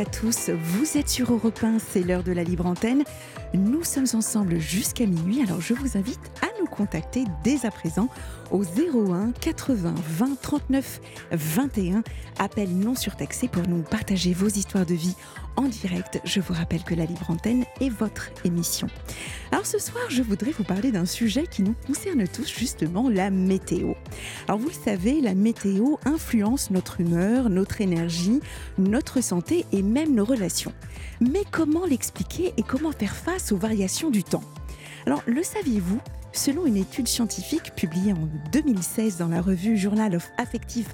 À tous, vous êtes sur Europe 1, c'est l'heure de la libre antenne. Nous sommes ensemble jusqu'à minuit, alors je vous invite à nous contacter dès à présent au 01 80 20 39 21. Appel non surtaxé pour nous partager vos histoires de vie en direct. Je vous rappelle que la libre antenne est votre émission. Alors ce soir, je voudrais vous parler d'un sujet qui nous concerne tous, justement la météo. Alors vous le savez, la météo influence notre humeur, notre énergie, notre santé et même nos relations. Mais comment l'expliquer et comment faire face aux variations du temps? Alors le saviez-vous? Selon une étude scientifique publiée en 2016 dans la revue Journal of Affective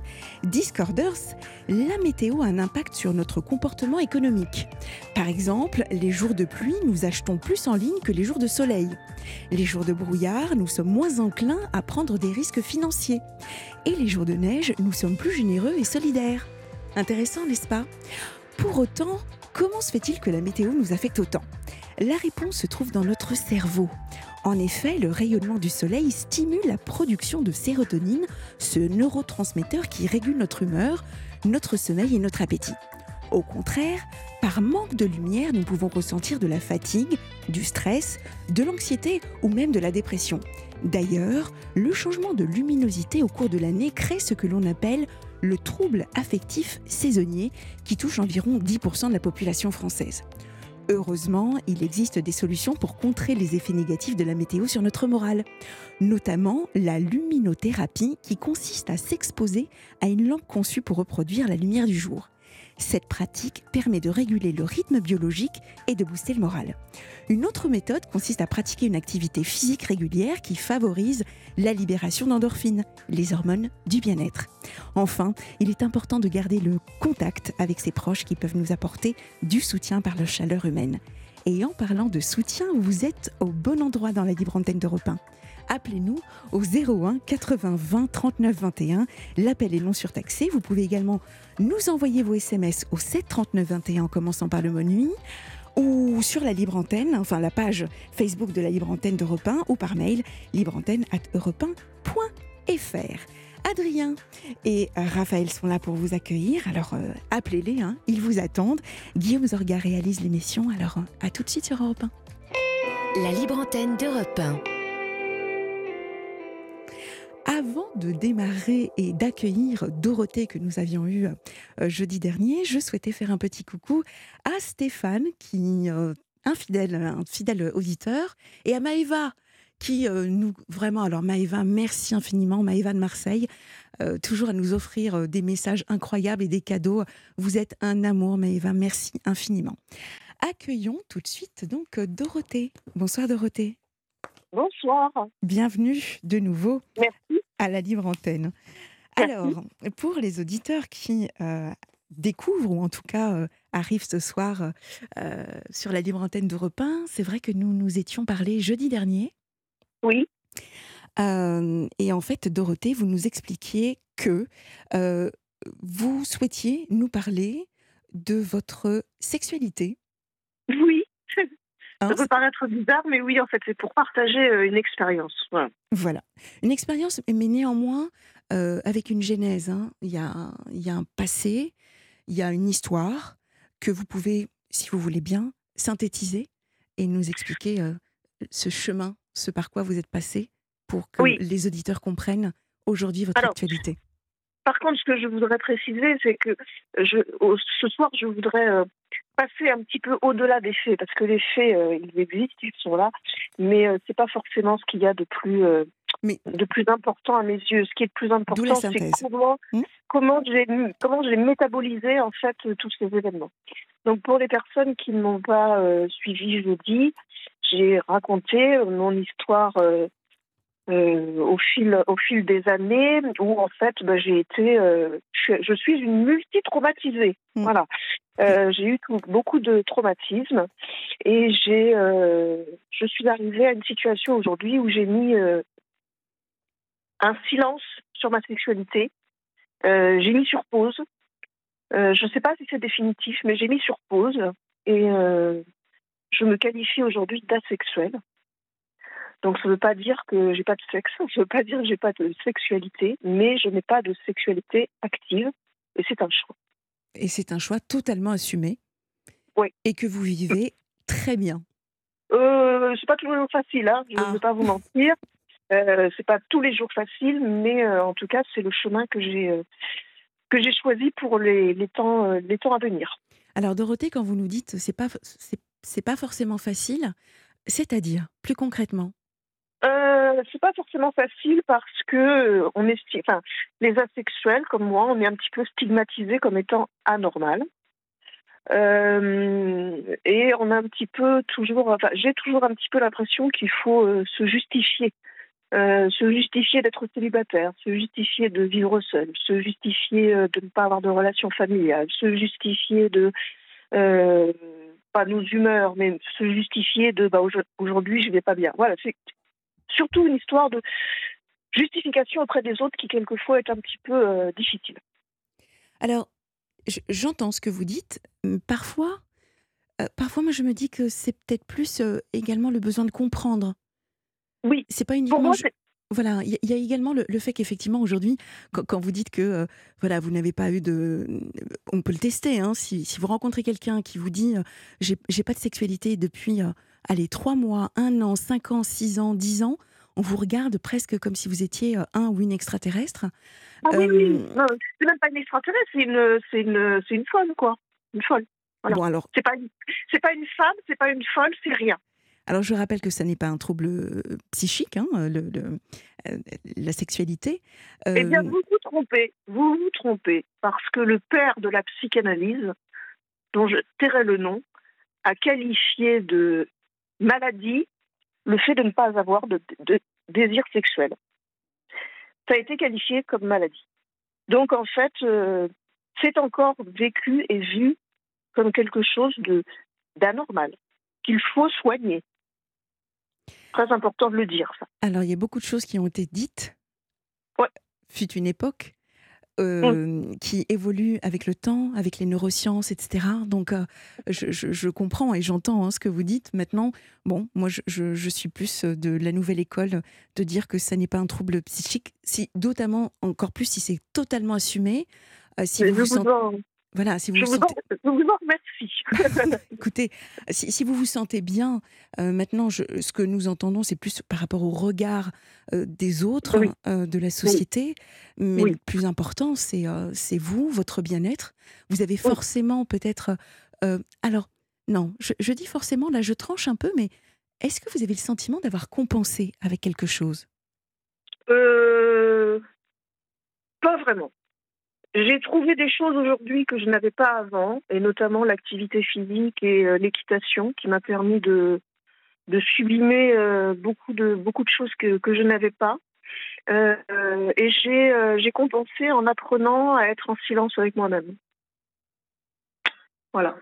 Disorders, la météo a un impact sur notre comportement économique. Par exemple, les jours de pluie, nous achetons plus en ligne que les jours de soleil. Les jours de brouillard, nous sommes moins enclins à prendre des risques financiers. Et les jours de neige, nous sommes plus généreux et solidaires. Intéressant, n'est-ce pas? Pour autant, comment se fait-il que la météo nous affecte autant? La réponse se trouve dans notre cerveau. En effet, le rayonnement du soleil stimule la production de sérotonine, ce neurotransmetteur qui régule notre humeur, notre sommeil et notre appétit. Au contraire, par manque de lumière, nous pouvons ressentir de la fatigue, du stress, de l'anxiété ou même de la dépression. D'ailleurs, le changement de luminosité au cours de l'année crée ce que l'on appelle le trouble affectif saisonnier qui touche environ 10% de la population française. Heureusement, il existe des solutions pour contrer les effets négatifs de la météo sur notre morale, notamment la luminothérapie qui consiste à s'exposer à une lampe conçue pour reproduire la lumière du jour. Cette pratique permet de réguler le rythme biologique et de booster le moral. Une autre méthode consiste à pratiquer une activité physique régulière qui favorise la libération d'endorphines, les hormones du bien-être. Enfin, il est important de garder le contact avec ses proches qui peuvent nous apporter du soutien par la chaleur humaine. Et en parlant de soutien, vous êtes au bon endroit dans la libre antenne d'Europe 1 appelez-nous au 01 80 20 39 21. L'appel est non surtaxé. Vous pouvez également nous envoyer vos SMS au 7 39 21 en commençant par le mot nuit ou sur la libre antenne, enfin la page Facebook de la libre antenne d'Europe 1 ou par mail libreantenne@europe1.fr. Adrien et Raphaël sont là pour vous accueillir. Alors euh, appelez-les, hein, ils vous attendent. Guillaume Zorga réalise l'émission. Alors euh, à tout de suite sur Europe 1. La libre antenne d'Europe 1. Avant de démarrer et d'accueillir Dorothée que nous avions eue euh, jeudi dernier, je souhaitais faire un petit coucou à Stéphane, qui euh, un fidèle, un fidèle auditeur, et à Maëva, qui euh, nous vraiment. Alors Maëva, merci infiniment, Maëva de Marseille, euh, toujours à nous offrir euh, des messages incroyables et des cadeaux. Vous êtes un amour, Maëva, merci infiniment. Accueillons tout de suite donc Dorothée. Bonsoir Dorothée. Bonsoir. Bienvenue de nouveau Merci. à la Libre Antenne. Alors, pour les auditeurs qui euh, découvrent, ou en tout cas arrivent ce soir euh, sur la Libre Antenne d'Europe 1, c'est vrai que nous nous étions parlé jeudi dernier. Oui. Euh, et en fait, Dorothée, vous nous expliquiez que euh, vous souhaitiez nous parler de votre sexualité. Oui. Hein, Ça peut paraître bizarre, mais oui, en fait, c'est pour partager une expérience. Voilà. Voilà. Une expérience, mais néanmoins euh, avec une genèse. hein. Il, y a, un- il y a un passé, il y a une histoire que vous pouvez, si vous voulez bien, synthétiser et nous expliquer euh, ce chemin, ce par quoi vous êtes passé pour que Oui. les auditeurs comprennent aujourd'hui votre Alors, actualité? Par contre, ce que je voudrais préciser, c'est que je, ce soir, je voudrais euh, passer un petit peu au-delà des faits, parce que les faits, euh, ils existent, ils sont là, mais euh, c'est pas forcément ce qu'il y a de plus, euh, Mais- de plus important à mes yeux. Ce qui est le plus important, c'est comment, Hmm comment j'ai comment j'ai métabolisé en fait tous ces événements. Donc pour les personnes qui ne m'ont pas suivi jeudi, j'ai raconté mon histoire euh, euh, au fil au fil des années où en fait bah, j'ai été euh, je, je, suis une multi-traumatisée. Mmh. voilà. J'ai eu tout, beaucoup de traumatismes et j'ai je suis arrivée à une situation aujourd'hui où j'ai mis un silence sur ma sexualité. J'ai mis sur pause. Je ne sais pas si c'est définitif mais j'ai mis sur pause et je me qualifie aujourd'hui d'asexuelle donc, ça ne veut pas dire que j'ai pas de sexe, ça ne veut pas dire que j'ai pas de sexualité, mais je n'ai pas de sexualité active, et c'est un choix. Et c'est un choix totalement assumé. Oui. Et que vous vivez très bien. Euh, c'est pas toujours facile, hein, je ne ah. vais pas vous mentir. Euh, c'est pas tous les jours facile, mais euh, en tout cas, c'est le chemin que j'ai euh, que j'ai choisi pour les, les temps les temps à venir. Alors Dorothée, quand vous nous dites c'est pas c'est pas forcément facile, c'est-à-dire plus concrètement? Euh, c'est pas forcément facile parce que euh, on est, enfin, les asexuels comme moi, on est un petit peu stigmatisés comme étant anormal. Euh, et on a un petit peu toujours, enfin, j'ai toujours un petit peu l'impression qu'il faut se justifier, se justifier d'être célibataire, se justifier de vivre seul, se justifier de ne pas avoir de relation familiale, se justifier de pas nos humeurs, mais se justifier de bah, aujourd'hui je vais pas bien. Voilà, c'est surtout une histoire de justification auprès des autres qui quelquefois est un petit peu euh, difficile. Alors, j'entends ce que vous dites. Parfois, euh, parfois, moi, je me dis que c'est peut-être plus euh, également le besoin de comprendre. Oui. C'est pas uniquement. Voilà, il y, a également le, fait qu'effectivement aujourd'hui, quand, vous dites que voilà, vous n'avez pas eu de, on peut le tester. Hein, si, si, vous rencontrez quelqu'un qui vous dit j'ai pas de sexualité depuis allez, trois mois, un an, cinq ans, six ans, dix ans, on vous regarde presque comme si vous étiez euh, un ou une extraterrestre. Ah oui, euh... c'est même pas une extraterrestre, c'est une, c'est une, c'est une folle, quoi. Une folle. Bon, alors. C'est pas, c'est pas une femme, c'est pas une folle, c'est rien. Alors je rappelle que ça n'est pas un trouble euh, psychique, hein, le, le, euh, la sexualité. Eh bien, vous vous trompez, vous vous trompez, parce que le père de la psychanalyse, dont je tairai le nom, a qualifié de maladie le fait de ne pas avoir de, désir sexuel. Ça a été qualifié comme maladie. Donc en fait, euh, c'est encore vécu et vu comme quelque chose de d'anormal qu'il faut soigner. Très important de le dire. Ça. Alors il y a beaucoup de choses qui ont été dites. Ouais. Fut une époque. Euh, qui évolue avec le temps, avec les neurosciences, etc. Donc, euh, je, comprends et j'entends hein, ce que vous dites. Maintenant, bon, moi, je, suis plus de la nouvelle école de dire que ça n'est pas un trouble psychique, si, notamment encore plus si c'est totalement assumé. Euh, si vous, vous sentez... Voilà, si vous je, vous, sentez... vous en remercie. Écoutez, si, vous vous sentez bien, euh, maintenant, je, ce que nous entendons, c'est plus par rapport au regard euh, des autres, euh, de la société. Mais le plus important, c'est c'est vous, votre bien-être. Vous avez forcément peut-être... alors, non, je, je, dis forcément, là, je tranche un peu, mais est-ce que vous avez le sentiment d'avoir compensé avec quelque chose? Pas vraiment. J'ai trouvé des choses aujourd'hui que je n'avais pas avant, et notamment l'activité physique et euh, l'équitation, qui m'a permis de, de sublimer euh, beaucoup, de, beaucoup de choses que, que je n'avais pas. Euh, et j'ai, j'ai compensé en apprenant à être en silence avec moi-même. Voilà.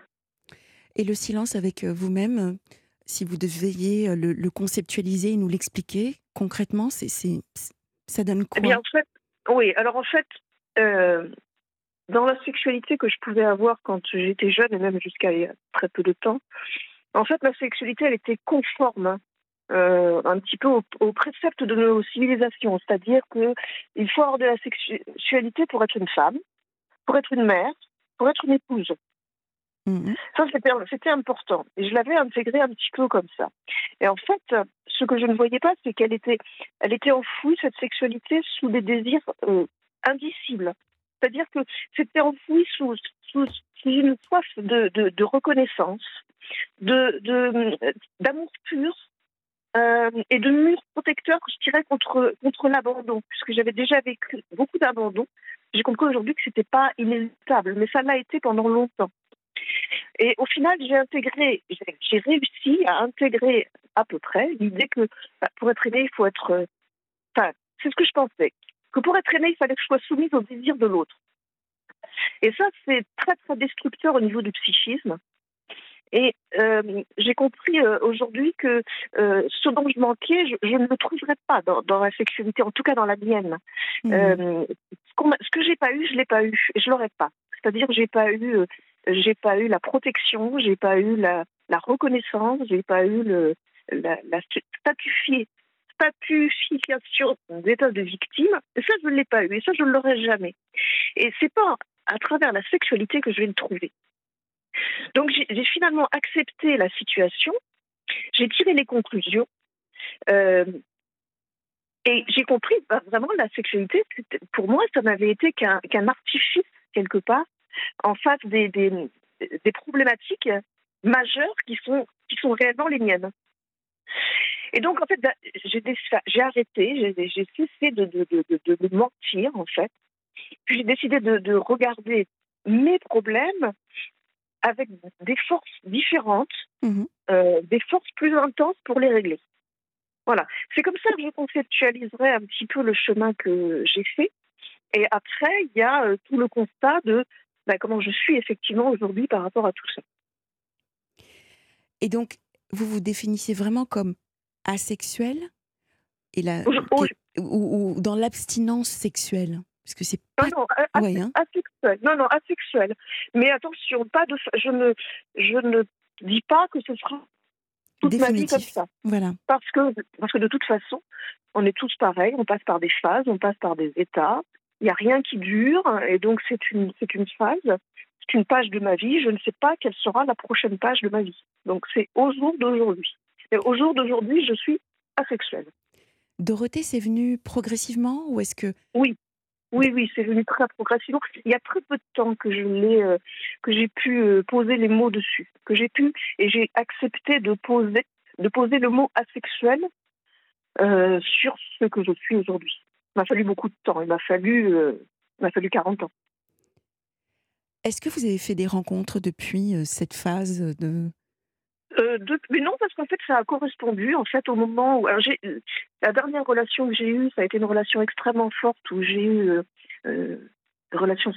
Et le silence avec vous-même, si vous deviez le, le conceptualiser et nous l'expliquer concrètement, c'est, c'est, ça donne quoi eh bien, en fait, Oui, alors en fait, euh, dans la sexualité que je pouvais avoir quand j'étais jeune et même jusqu'à il y a très peu de temps, en fait, ma sexualité, elle était conforme euh, un petit peu aux au préceptes de nos civilisations, c'est-à-dire qu'il faut avoir de la sexualité pour être une femme, pour être une mère, pour être une épouse. Mmh. Ça, c'était important. Et je l'avais intégré un petit peu comme ça. Et en fait, ce que je ne voyais pas, c'est qu'elle était, elle était enfouie, cette sexualité, sous des désirs euh, indicibles. C'est-à-dire que c'était enfoui sous, une soif de, reconnaissance, d'amour pur euh, et de mur protecteur, je dirais, contre, l'abandon, puisque j'avais déjà vécu beaucoup d'abandon. J'ai compris aujourd'hui que ce n'était pas inévitable, mais ça l'a été pendant longtemps. Et au final, j'ai intégré, j'ai réussi à intégrer à peu près l'idée que bah, pour être aimé, il faut être enfin, c'est ce que je pensais, que pour être aimée, il fallait que je sois soumise au désir de l'autre. Et ça, c'est très, très destructeur au niveau du psychisme. Et euh, j'ai compris euh, aujourd'hui que euh, ce dont je manquais, je, ne le trouverais pas dans, dans, la sexualité, en tout cas dans la mienne. Mmh. ce, ce, que j'ai pas eu, je l'ai pas eu, et je l'aurais pas. C'est-à-dire, j'ai pas eu, j'ai pas eu la protection, j'ai pas eu la, la reconnaissance, j'ai pas eu le, la, la statufication d'état de victime. Ça, je ne l'ai pas eu, et ça, je ne l'aurai jamais. Et c'est pas à travers la sexualité que je vais le trouver. Donc j'ai finalement accepté la situation, j'ai tiré les conclusions euh, et j'ai compris bah, vraiment la sexualité. Pour moi, ça n'avait été qu'un artifice quelque part en face des, problématiques majeures qui sont réellement les miennes. Et donc, en fait, bah, j'ai arrêté, j'ai cessé de, de, de, de, mentir, en fait. Puis j'ai décidé de, regarder mes problèmes avec des forces différentes, mhm. euh, des forces plus intenses pour les régler. Voilà. C'est comme ça que je conceptualiserai un petit peu le chemin que j'ai fait. Et après, il y a euh, tout le constat de bah, comment je suis effectivement aujourd'hui par rapport à tout ça. Et donc, vous vous définissez vraiment comme asexuel et la, ou, dans l'abstinence sexuelle parce que c'est pas. Non, non, hein. asexuel. Non, non, asexuel. Mais attention, pas de, je, ne, je ne dis pas que ce sera toute ma vie comme ça. Voilà. Parce que, parce que de toute façon, on est tous pareils, on passe par des phases, on passe par des états. Il n'y a rien qui dure, et donc c'est une, c'est une phase, c'est une page de ma vie. Je ne sais pas quelle sera la prochaine page de ma vie. Donc c'est au jour d'aujourd'hui. Au jour d'aujourd'hui, je suis asexuelle. Dorothée, c'est venu progressivement ou est-ce que Oui, oui, oui, c'est venu très progressivement. Il y a très peu de temps que je l'ai, euh, que j'ai pu euh, poser les mots dessus, que j'ai pu et j'ai accepté de poser, de poser le mot asexuel euh, sur ce que je suis aujourd'hui. Il m'a fallu beaucoup de temps. Il m'a fallu, il m'a fallu 40 ans. Est-ce que vous avez fait des rencontres depuis cette phase de euh, mais non, parce qu'en fait, ça a correspondu en fait au moment où la dernière relation que j'ai eue, ça a été une relation extrêmement forte où j'ai eu euh, euh une relation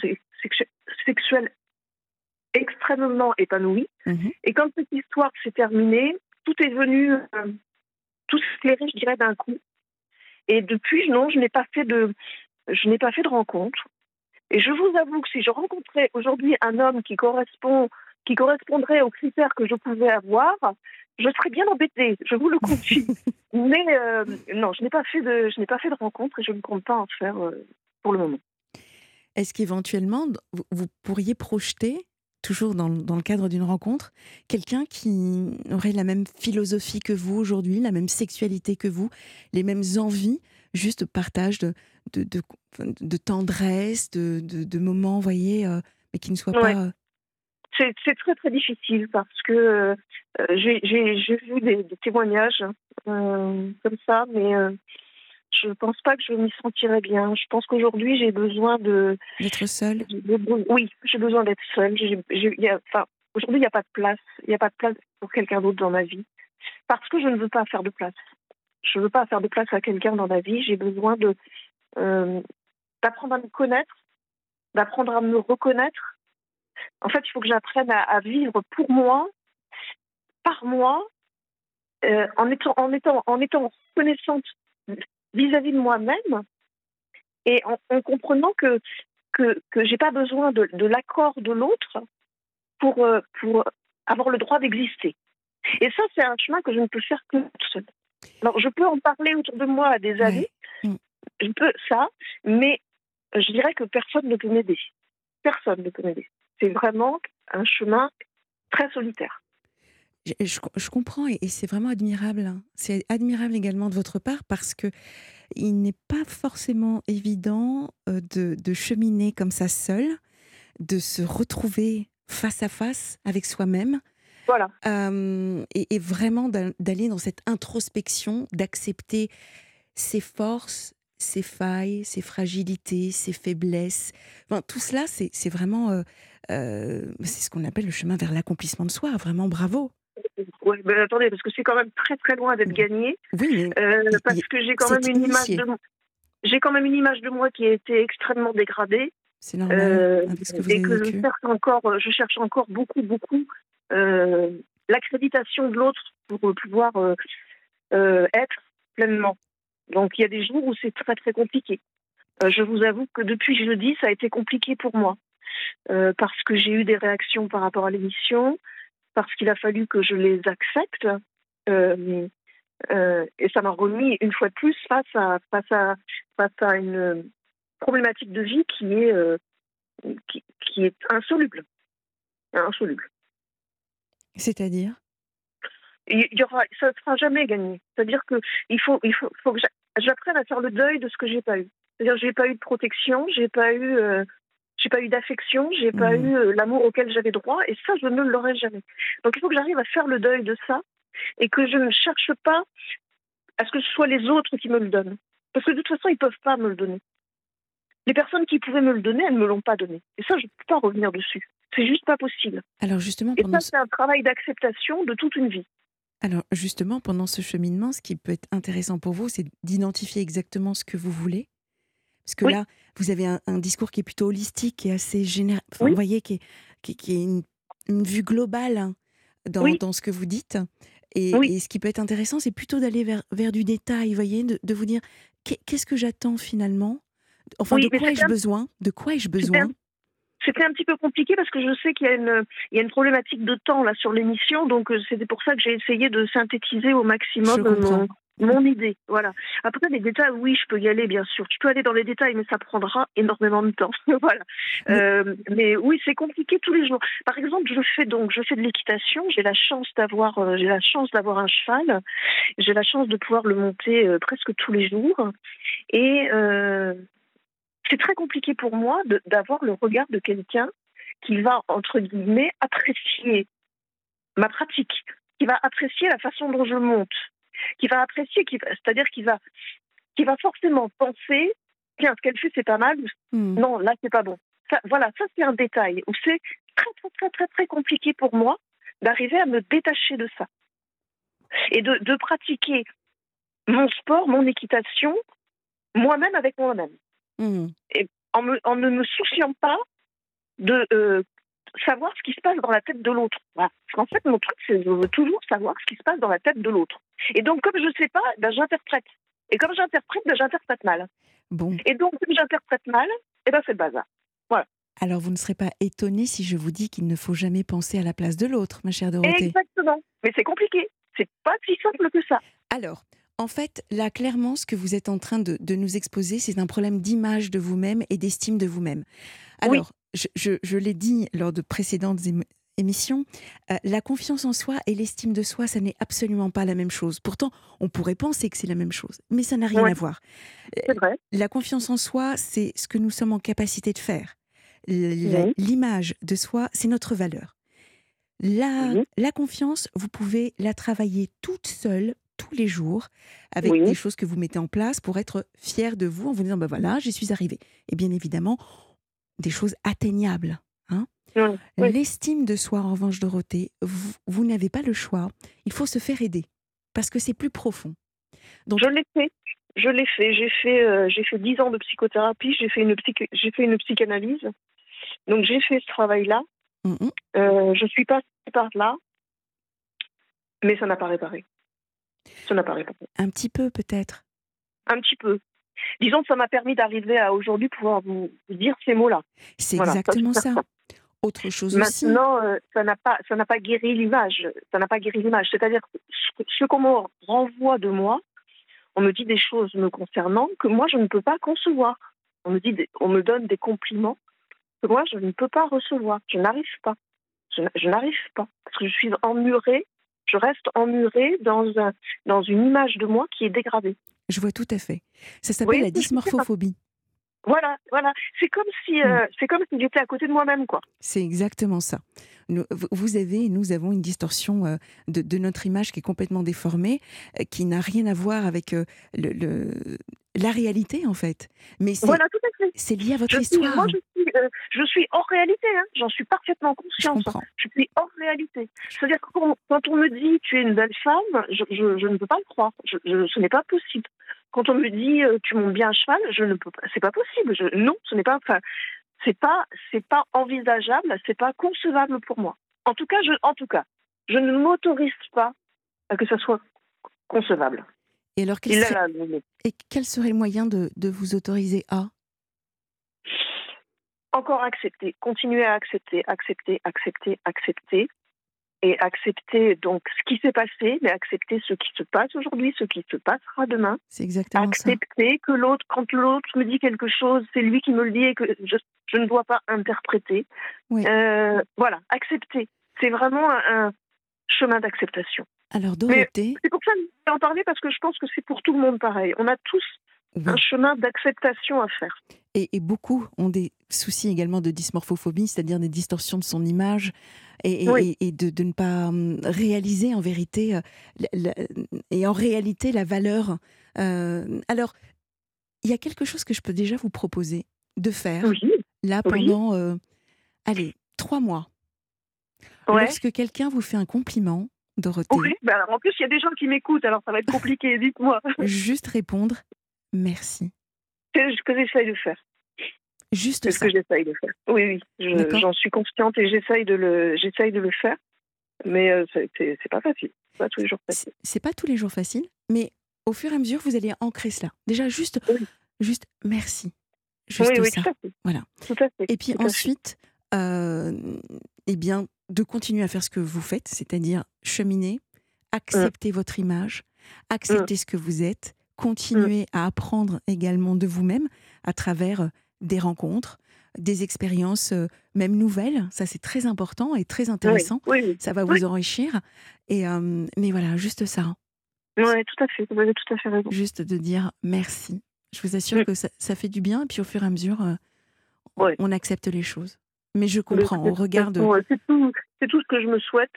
sexuelle extrêmement épanouie. Mhm. Et quand cette histoire s'est terminée, tout est venu, euh, tout s'éclairer, je dirais, d'un coup. Et depuis, non, je n'ai pas fait de, je n'ai pas fait de rencontre. Et je vous avoue que si je rencontrais aujourd'hui un homme qui correspond qui correspondrait aux critères que je pouvais avoir, je serais bien embêtée, je vous le confie. Mais euh, non, je n'ai pas fait de, je n'ai pas fait de rencontre et je ne compte pas en faire euh, pour le moment. Est-ce qu'éventuellement vous pourriez projeter, toujours dans, dans le cadre d'une rencontre, quelqu'un qui aurait la même philosophie que vous aujourd'hui, la même sexualité que vous, les mêmes envies, juste partage de, de, de, tendresse, de, de, moments, voyez, euh, mais qui ne soient pas c'est très très difficile parce que euh, j'ai vu des, témoignages euh, comme ça, mais euh, je ne pense pas que je m'y sentirais bien. Je pense qu'aujourd'hui j'ai besoin de d'être seule. Oui, j'ai besoin d'être seule. Enfin, aujourd'hui il n'y a pas de place. Il n'y a pas de place pour quelqu'un d'autre dans ma vie parce que je ne veux pas faire de place. Je ne veux pas faire de place à quelqu'un dans ma vie. J'ai besoin de d'apprendre à me connaître, d'apprendre à me reconnaître en fait, il faut que j'apprenne à, vivre pour moi, par moi, euh, en, étant, en, étant, en étant reconnaissante vis-à-vis de moi-même et en, comprenant que que, que j'ai pas besoin de, l'accord de l'autre pour, euh, pour avoir le droit d'exister. Et ça, c'est un chemin que je ne peux faire que toute seule. Alors, je peux en parler autour de moi à des amis, mm. je peux ça, mais je dirais que personne ne peut m'aider. Personne ne peut m'aider c'est vraiment un chemin très solitaire. Je, comprends et, c'est vraiment admirable. Hein. C'est admirable également de votre part parce que il n'est pas forcément évident euh, de, cheminer comme ça seul, de se retrouver face à face avec soi-même. Voilà. Euh, et, et, vraiment d'aller dans cette introspection, d'accepter ses forces, ses failles, ses fragilités, ses faiblesses. Enfin, tout cela, c'est vraiment, euh, euh, c'est ce qu'on appelle le chemin vers l'accomplissement de soi. Vraiment, bravo. Ouais, ben, attendez, parce que c'est quand même très très loin d'être gagné. Oui, mais Euh, il- parce que j'ai quand même une image de moi. J'ai quand même une image de moi qui a été extrêmement dégradée c'est normal, euh, avec ce que vous et que je cherche encore, je cherche encore beaucoup, beaucoup l'accréditation de l'autre pour pouvoir être pleinement. Donc il y a des jours où c'est très très compliqué. Je vous avoue que depuis jeudi, ça a été compliqué pour moi euh, parce que j'ai eu des réactions par rapport à l'émission, parce qu'il a fallu que je les accepte. Euh, euh, et ça m'a remis une fois de plus face à, face à, face à une problématique de vie qui est, qui, qui est insoluble. Insoluble. C'est-à-dire? Il y aura, ça ne sera jamais gagné. C'est-à-dire que il faut, il faut, faut que j'a- j'apprenne à faire le deuil de ce que j'ai pas eu. C'est-à-dire j'ai pas eu de protection, j'ai pas eu, euh, j'ai pas eu d'affection, j'ai pas Mhm. eu euh, l'amour auquel j'avais droit, et ça je ne l'aurai jamais. Donc il faut que j'arrive à faire le deuil de ça et que je ne cherche pas à ce que ce soit les autres qui me le donnent, parce que de toute façon ils peuvent pas me le donner. Les personnes qui pouvaient me le donner, elles me l'ont pas donné, et ça je peux pas revenir dessus. C'est juste pas possible. Alors justement, Et ça c'est un travail d'acceptation de toute une vie. Alors justement, pendant ce cheminement, ce qui peut être intéressant pour vous, c'est d'identifier exactement ce que vous voulez. Parce que Oui. là, vous avez un, un discours qui est plutôt holistique, qui est assez général. Enfin, Oui. Vous voyez, qui est, qui, qui est une, une vue globale hein, dans, Oui. dans ce que vous dites. Et, et ce qui peut être intéressant, c'est plutôt d'aller vers, vers du détail, vous voyez, de, de vous dire qu'est- qu'est-ce que j'attends finalement? Enfin, de quoi ai-je un- besoin? De quoi ai-je C'était besoin? un- C'était un petit peu compliqué parce que je sais qu'il y a une, il y a une problématique de temps là sur l'émission, donc euh, c'était pour ça que j'ai essayé de synthétiser au maximum mon, mon idée. Voilà. Après les détails, oui, je peux y aller bien sûr. Je peux aller dans les détails, mais ça prendra énormément de temps. voilà. Mais- Euh, mais oui, c'est compliqué tous les jours. Par exemple, je fais donc, je fais de l'équitation. J'ai la chance d'avoir, euh, j'ai la chance d'avoir un cheval. J'ai la chance de pouvoir le monter euh, presque tous les jours. Et euh, c'est très compliqué pour moi d'avoir le regard de quelqu'un qui va, entre guillemets, apprécier ma pratique, qui va apprécier la façon dont je monte, qui va apprécier, qui c'est-à-dire qui va, qui va forcément penser, tiens, ce qu'elle fait, c'est pas mal, Hmm. non, là, c'est pas bon. Ça, voilà, ça, c'est un détail où c'est très, très, très, très, très compliqué pour moi d'arriver à me détacher de ça et de, de pratiquer mon sport, mon équitation, moi-même avec moi-même Hmm. en, me- en ne me souciant pas de euh, savoir ce qui se passe dans la tête de l'autre. Voilà. Parce qu'en fait, mon truc, c'est je veux toujours savoir ce qui se passe dans la tête de l'autre. Et donc, comme je ne sais pas, ben, j'interprète. Et comme j'interprète, ben, j'interprète mal. Bon, Et donc, comme j'interprète mal, et ben, c'est le bazar. alors vous ne serez pas étonné si je vous dis qu'il ne faut jamais penser à la place de l'autre, ma chère Dorothée. Exactement. Mais c'est compliqué. C'est pas si simple que ça. Alors, en fait, là, clairement, ce que vous êtes en train de, de nous exposer, c'est un problème d'image de vous-même et d'estime de vous-même. Alors, Oui. Je, je- je l'ai dit lors de précédentes ém- émissions, euh, la confiance en soi et l'estime de soi, ça n'est absolument pas la même chose. Pourtant, on pourrait penser que c'est la même chose, mais ça n'a rien Ouais. à voir. C'est vrai. La confiance en soi, c'est ce que nous sommes en capacité de faire. Oui. L'image de soi, c'est notre valeur. La, Oui. la confiance, vous pouvez la travailler toute seule, tous les jours, avec Oui. des choses que vous mettez en place pour être fier de vous, en vous disant, ben voilà, j'y suis arrivée. Et bien évidemment, des choses atteignables. hein. Oui. L'estime de soi, en revanche, Dorothée, vous, vous n'avez pas le choix. Il faut se faire aider, parce que c'est plus profond. Donc- Je l'ai fait. Je l'ai fait. J'ai fait, euh, j'ai fait 10 ans de psychothérapie. J'ai fait une, psych- j'ai fait une psychanalyse. Donc, j'ai fait ce travail-là. Mhm. Euh, je suis passée par là, mais ça n'a pas réparé. Ça n'a pas réparé. Un petit peu, peut-être. Un petit peu. Disons que ça m'a permis d'arriver à aujourd'hui pouvoir vous, dire ces mots-là. C'est Voilà, exactement ça. Autre chose aussi. Maintenant, euh, ça n'a pas, ça n'a pas guéri l'image. Ça n'a pas guéri l'image. C'est-à-dire que ce, qu'on me renvoie de moi, on me dit des choses me concernant que moi je ne peux pas concevoir. On me dit, des- on me donne des compliments que moi je ne peux pas recevoir. Je n'arrive pas. Je, je n'arrive pas parce que je suis emmurée. Je reste emmurée dans un, dans une image de moi qui est dégradée. Je vois tout à fait. Ça s'appelle Oui, la dysmorphophobie. Voilà, voilà. C'est comme si, euh, c'est comme si j'étais à côté de moi-même, quoi. C'est exactement ça. Nous- vous- avez nous avons une distorsion euh, de, de notre image qui est complètement déformée, euh, qui n'a rien à voir avec le- le- la réalité en fait. Mais c'est Voilà, c'est lié à votre Je suis, histoire. moi, je suis, je suis hors réalité, hein. j'en suis parfaitement Je consciente. Je suis hors réalité. C'est-à-dire que quand, on me dit tu es une belle femme, je, je- ne peux pas le croire. Ce n'est pas possible. Quand on me dit euh, tu montes bien à cheval, je ne peux pas. C'est pas possible. Je- non, ce n'est pas. Enfin, c'est pas, c'est pas envisageable. C'est pas concevable pour moi. En tout cas, je, en tout cas, je ne m'autorise pas à que ça soit concevable. Et alors, quel, serait, et quel serait le moyen de, de vous autoriser à? Encore accepter, continuer à accepter, accepter, accepter, accepter, et accepter donc ce qui s'est passé, mais accepter ce qui se passe aujourd'hui, ce qui se passera demain, C'est exactement ça. accepter que l'autre, quand l'autre me dit quelque chose, c'est lui qui me le dit et que je, je ne dois pas interpréter. Oui. Euh, voilà, accepter. C'est vraiment un, un chemin d'acceptation. Alors, Dorothée, C'est pour ça que je vais en parler parce que je pense que c'est pour tout le monde pareil. On a tous oui. un chemin d'acceptation à faire. Et, et beaucoup ont des soucis également de dysmorphophobie, c'est-à-dire des distorsions de son image, et, et- Oui. et- et de, de ne pas hum, réaliser en vérité, euh, la- la- et en réalité la valeur. euh, alors, il y a quelque chose que je peux déjà vous proposer de faire, Oui. là, pendant, euh, allez, trois mois. Ouais. Lorsque quelqu'un vous fait un compliment, Dorothée, Oui, ben en plus, il y a des gens qui m'écoutent, alors ça va être compliqué, dites-moi. juste répondre merci. C'est ce que j'essaye de faire. Juste C'est ce ça. que j'essaye de faire. Oui, oui, je- j'en suis consciente et j'essaye de le, de le faire. Mais euh, c'est pas facile. C'est pas tous les jours facile. C'est- pas tous les jours facile, mais au fur et à mesure, vous allez ancrer cela. Déjà, juste, Oui. juste merci. Juste Oui, oui, ça. tout à fait. Voilà. Tout à fait. Et puis tout ensuite, euh, eh bien, de continuer à faire ce que vous faites, c'est-à-dire cheminer, accepter votre image, accepter ce que vous êtes, continuer à apprendre également de vous-même à travers euh, des rencontres, des expériences euh, même nouvelles. Ça, c'est très important et très intéressant. Oui, oui, Ça va vous Oui. enrichir. Et, euh, mais voilà, juste ça. oui. Ouais, tout à fait. Vous avez tout à fait raison. juste de dire merci. Je vous assure Mm. que ça, ça fait du bien, et puis au fur et à mesure, euh, on- on accepte les choses. Mais je comprends, Mais au regard de... Ouais, C'est tout, tout ce que je me souhaite,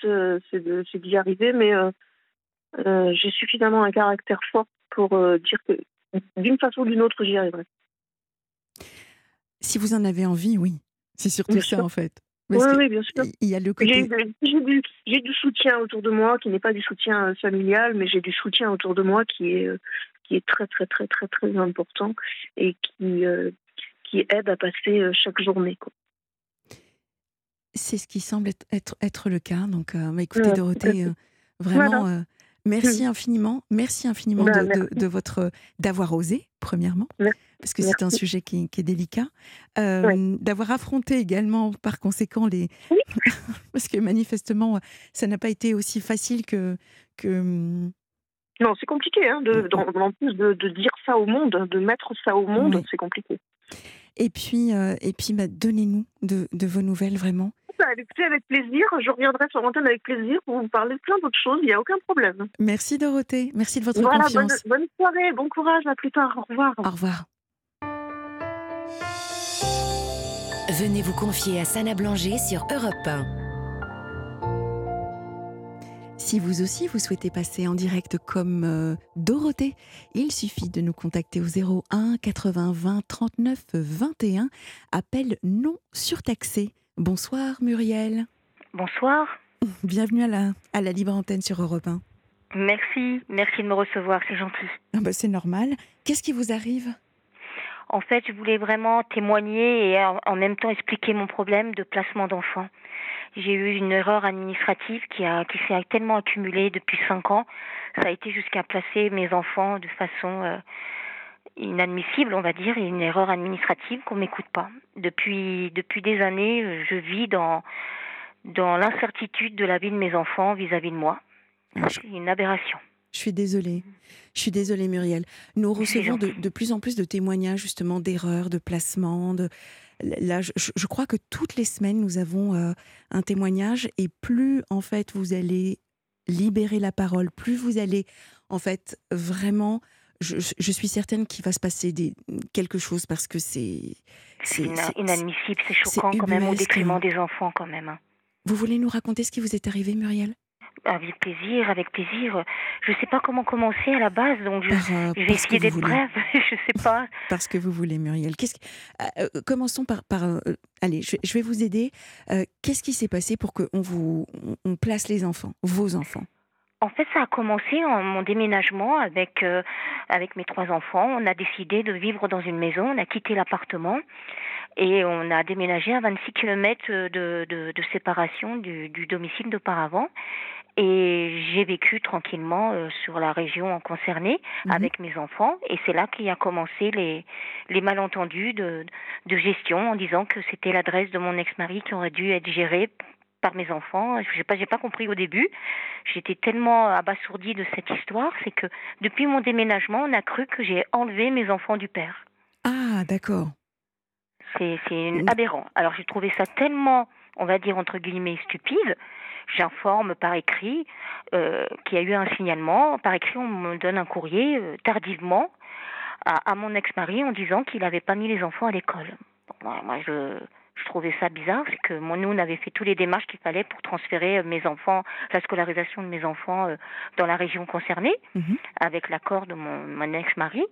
c'est d'y arriver, mais j'ai suffisamment un caractère fort pour euh, dire que d'une façon ou d'une autre, j'y arriverai. Si vous en avez envie, oui. C'est surtout Bien ça, sûr. en fait. Oui, Parce oui, bien sûr. il y a le J'ai côté... j'ai du, soutien autour de moi qui n'est pas du soutien euh, familial, mais j'ai du soutien autour de moi qui est, euh, qui est très, très, très, très, très important et qui, euh, qui aide à passer chaque journée. Quoi. C'est ce qui semble être, être, être le cas. Donc, euh, bah, écoutez, Ouais, Dorothée, euh, vraiment, merci infiniment. Merci infiniment Bah, de- de- merci. de, votre d'avoir osé, premièrement, Merci. parce que c'est un sujet qui, qui est délicat. Euh, D'avoir affronté également, par conséquent, les. Oui. parce que manifestement, ça n'a pas été aussi facile que. que hum, Non, c'est compliqué, hein, de, en plus de, de dire ça au monde, de mettre ça au monde, Oui. c'est compliqué. Et puis, euh, et puis bah, donnez-nous de, de vos nouvelles, vraiment. Écoutez, avec plaisir, je reviendrai sur l'antenne avec plaisir pour vous parler de plein d'autres choses, il n'y a aucun problème. Merci, Dorothée. Merci de votre Voilà, bonne, confiance. bonne soirée, bon courage, à plus tard, au revoir. Au revoir. Venez vous confier à Sana Blanger sur Europe 1. Si vous aussi vous souhaitez passer en direct comme euh, Dorothée, il suffit de nous contacter au 01 80 20 39 21. Appel non surtaxé. Bonsoir Muriel. Bonsoir. Bienvenue à la, à la libre antenne sur Europe 1. Merci, merci de me recevoir, c'est gentil. Ah bah, c'est normal. Qu'est-ce qui vous arrive? En fait, je voulais vraiment témoigner et en en même temps expliquer mon problème de placement d'enfants. J'ai eu une erreur administrative qui a qui s'est tellement accumulée depuis cinq ans. Ça a été jusqu'à placer mes enfants de façon euh, inadmissible, on va dire, et une erreur administrative qu'on m'écoute pas. Depuis depuis des années, je vis dans dans l'incertitude de la vie de mes enfants vis-à-vis de moi. Ah, je, C'est une aberration. je suis désolée. Je suis désolée Muriel. Nous recevons de, de plus en plus de témoignages justement d'erreurs, de placements. De... Là, je, je crois que toutes les semaines, nous avons euh, un témoignage et plus en fait vous allez libérer la parole, plus vous allez en fait vraiment... Je, suis certaine qu'il va se passer des, quelque chose parce que c'est... C'est c'est- ina- c'est- inadmissible, c'est choquant quand même au détriment des enfants quand même. hein. Vous voulez nous raconter ce qui vous est arrivé, Muriel? Avec plaisir, avec plaisir. Je ne sais pas comment commencer à la base, donc je, Par, euh, je vais essayer d'être brève. je sais pas. Parce que vous voulez, Muriel. Qu'est-ce que- euh, euh, commençons par. par euh, allez, je, je vais vous aider. Qu'est-ce qui s'est passé pour qu'on vous on, on place les enfants, vos enfants? En fait, ça a commencé en mon déménagement avec euh, avec mes trois enfants. On a décidé de vivre dans une maison. On a quitté l'appartement et on a déménagé à 26 km de, de, de séparation du, du domicile d'auparavant. Et j'ai vécu tranquillement euh, sur la région concernée Mhm. avec mes enfants. Et c'est là qu'il a commencé les, les malentendus de, de gestion en disant que c'était l'adresse de mon ex-mari qui aurait dû être gérée par mes enfants. Je n'ai pas, j'ai pas compris au début. J'étais tellement abasourdie de cette histoire, c'est que depuis mon déménagement, on a cru que j'ai enlevé mes enfants du père. Ah, d'accord. C'est, c'est aberrant. Alors j'ai trouvé ça tellement, on va dire entre guillemets, stupide. J'informe par écrit euh, qu'il y a eu un signalement. Par écrit, on me donne un courrier euh, tardivement à, à mon ex-mari en disant qu'il n'avait pas mis les enfants à l'école. Bon, moi, je, je trouvais ça bizarre, c'est que moi, nous, on avait fait tous les démarches qu'il fallait pour transférer euh, mes enfants, la scolarisation de mes enfants euh, dans la région concernée, Mhm. avec l'accord de mon, mon ex-mari.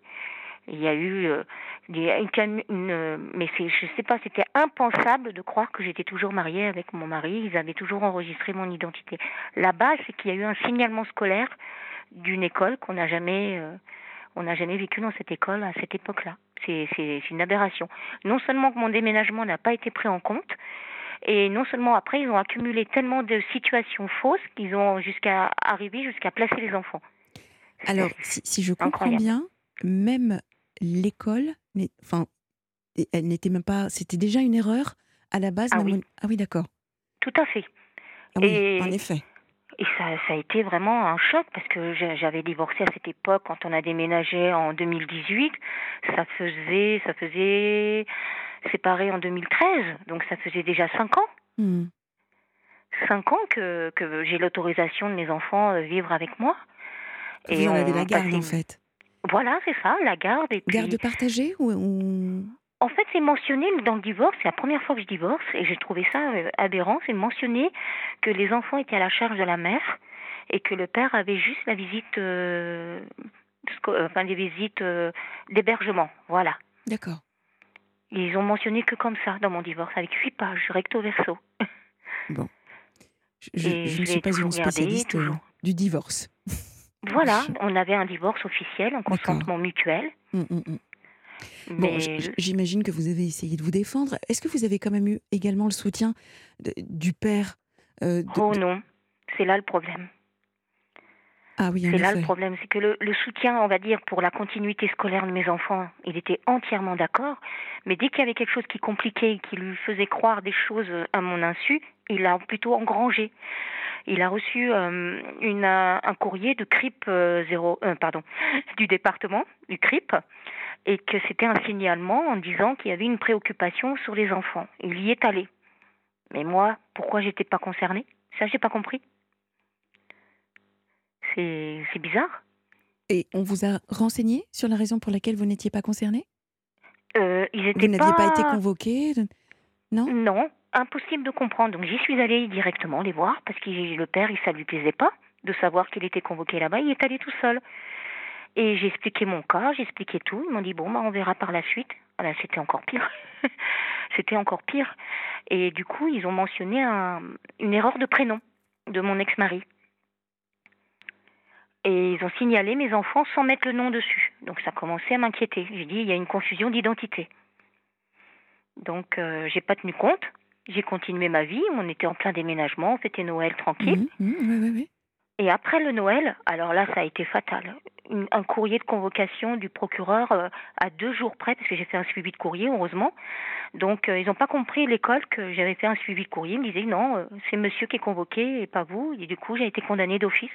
Il y a eu euh, une, une, mais c'est, je sais pas, c'était impensable de croire que j'étais toujours mariée avec mon mari. Ils avaient toujours enregistré mon identité. La base, c'est qu'il y a eu un signalement scolaire d'une école qu'on n'a jamais, euh, on n'a jamais vécu dans cette école à cette époque-là. C'est, une aberration. Non seulement que mon déménagement n'a pas été pris en compte, et non seulement après, ils ont accumulé tellement de situations fausses qu'ils ont jusqu'à arriver jusqu'à placer les enfants. Alors, si, si je comprends incroyable. bien, même l'école, enfin, elle n'était même pas. C'était déjà une erreur à la base. Ah oui. ah oui, d'accord. tout à fait. Ah oui, Et- en effet. Et ça, ça a été vraiment un choc parce que j'a- j'avais divorcé à cette époque quand on a déménagé en 2018. Ça faisait, ça faisait séparé en 2013, donc ça faisait déjà cinq ans. Hmm. Cinq ans que, que j'ai l'autorisation de mes enfants de vivre avec moi. Vous en avez la garde, passait- en fait. Voilà, c'est ça, la garde. Et puis, Garde partagée ou, ou- En fait, c'est mentionné dans le divorce, c'est la première fois que je divorce, et j'ai trouvé ça euh, aberrant, c'est mentionné que les enfants étaient à la charge de la mère et que le père avait juste la visite, euh, euh, enfin les visites euh, d'hébergement, voilà. D'accord. Ils ont mentionné que comme ça dans mon divorce, avec huit pages, recto verso. Je, je- je je ne suis pas une spécialiste euh, du divorce. Voilà, Je- on avait un divorce officiel, un consentement mutuel, Hmm, hmm, hmm. Bon, j'imagine que vous avez essayé de vous défendre. Est-ce que vous avez quand même eu également le soutien de- du père euh, de- oh non, c'est là le problème. Ah oui, C'est là le problème, c'est que le, le soutien, on va dire, pour la continuité scolaire de mes enfants, il était entièrement d'accord. Mais dès qu'il y avait quelque chose qui compliquait, qui lui faisait croire des choses à mon insu, il a plutôt engrangé. Il a reçu euh, une, un courrier de CRIP euh, zéro, euh, pardon, du département, du CRIP, et que c'était un signalement en disant qu'il y avait une préoccupation sur les enfants. Il y est allé. Mais moi, pourquoi j'étais pas concernée? Ça, j'ai pas compris. C'est bizarre. Et on vous a renseigné sur la raison pour laquelle vous n'étiez pas concerné Euh, ils Vous n'aviez pas... pas... été convoqué Non? Non, impossible de comprendre. Donc j'y suis allée directement les voir parce que le père, il ça lui plaisait pas de savoir qu'il était convoqué là-bas. Il est allé tout seul. Et j'ai expliqué mon cas, j'ai expliqué tout. Ils m'ont dit bon, bah, on verra par la suite. Voilà, c'était encore pire. c'était encore pire. Et du coup, ils ont mentionné un- une erreur de prénom de mon ex-mari. Et ils ont signalé mes enfants sans mettre le nom dessus. Donc ça commençait à m'inquiéter. J'ai dit il y a une confusion d'identité. Donc euh, j'ai pas tenu compte. J'ai continué ma vie. On était en plein déménagement. On fêtait Noël tranquille. Ouais, ouais, ouais. Et après le Noël, alors là, ça a été fatal. Un courrier de convocation du procureur euh, à deux jours près, parce que j'ai fait un suivi de courrier, heureusement. Donc, euh, ils n'ont pas compris l'école que j'avais fait un suivi de courrier. Ils me disaient non, euh, c'est monsieur qui est convoqué et pas vous. Et du coup, j'ai été condamnée d'office.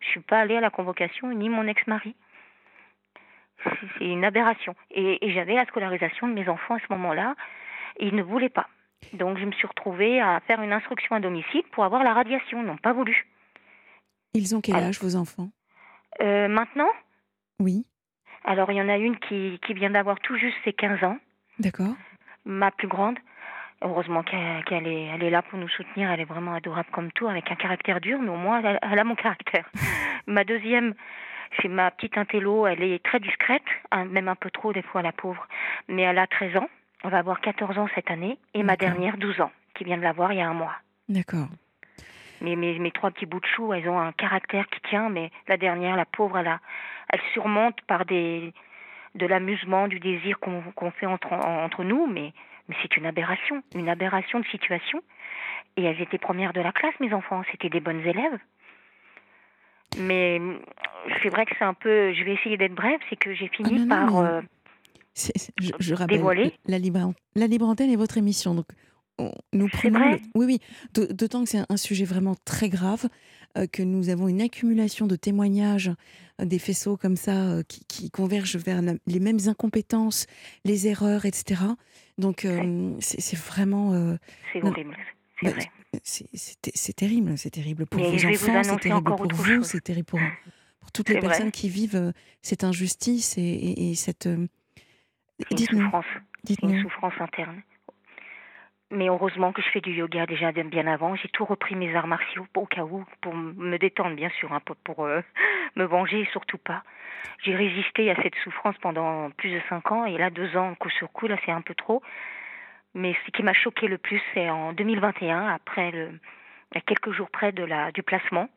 Je suis pas allée à la convocation, ni mon ex-mari. C'est une aberration. Et, et j'avais la scolarisation de mes enfants à ce moment-là. Ils ne voulaient pas. Donc, je me suis retrouvée à faire une instruction à domicile pour avoir la radiation. Ils n'ont pas voulu. Ils ont quel Alors- âge, vos enfants? Euh, maintenant, Oui, alors il y en a une qui, qui vient d'avoir tout juste ses 15 ans, d'accord. ma plus grande, Heureusement qu'elle est, elle est là pour nous soutenir. Elle est vraiment adorable comme tout, avec un caractère dur, mais au moins elle a, mon caractère. ma deuxième, c'est ma petite intello. Elle est très discrète, hein, même un peu trop des fois la pauvre. Mais elle a 13 ans. On va avoir 14 ans cette année. Et ma dernière, 12 ans, qui vient de l'avoir il y a un mois. D'accord. Mais mes, mes, trois petits bouts de chou, elles ont un caractère qui tient. Mais la dernière, la pauvre, elle, a, elle surmonte par des, de l'amusement, du désir qu'on fait entre, entre nous. Mais mais c'est une aberration, une aberration de situation. Et elles étaient premières de la classe, mes enfants. C'était des bonnes élèves. Mais c'est vrai que c'est un peu. Je vais essayer d'être brève. C'est que j'ai fini ah par. Euh, je, rappelle, dévoiler. La libre, la libre antenne est votre émission. Donc, nous prenons. Oui, oui. D'autant que c'est un sujet vraiment très grave, euh, que nous avons une accumulation de témoignages, euh, des faisceaux comme ça, qui, qui, convergent vers les mêmes incompétences, les erreurs, etc. Donc, euh, c'est vraiment. Euh, c'est horrible. C'est bah, C'est terrible, c'est terrible pour vos enfants, c'est terrible pour vous, c'est terrible pour, pour toutes les personnes qui vivent euh, cette injustice et, et, cette. Dites-nous. Dites une souffrance interne. Mais heureusement que je fais du yoga déjà bien avant. J'ai tout repris mes arts martiaux au cas où, pour me détendre bien sûr, hein, pour, pour me venger surtout pas. J'ai résisté à cette souffrance pendant plus de cinq ans et là deux ans coup sur coup là c'est un peu trop. Mais ce qui m'a choqué le plus c'est en 2021 après le à quelques jours près de la du placement.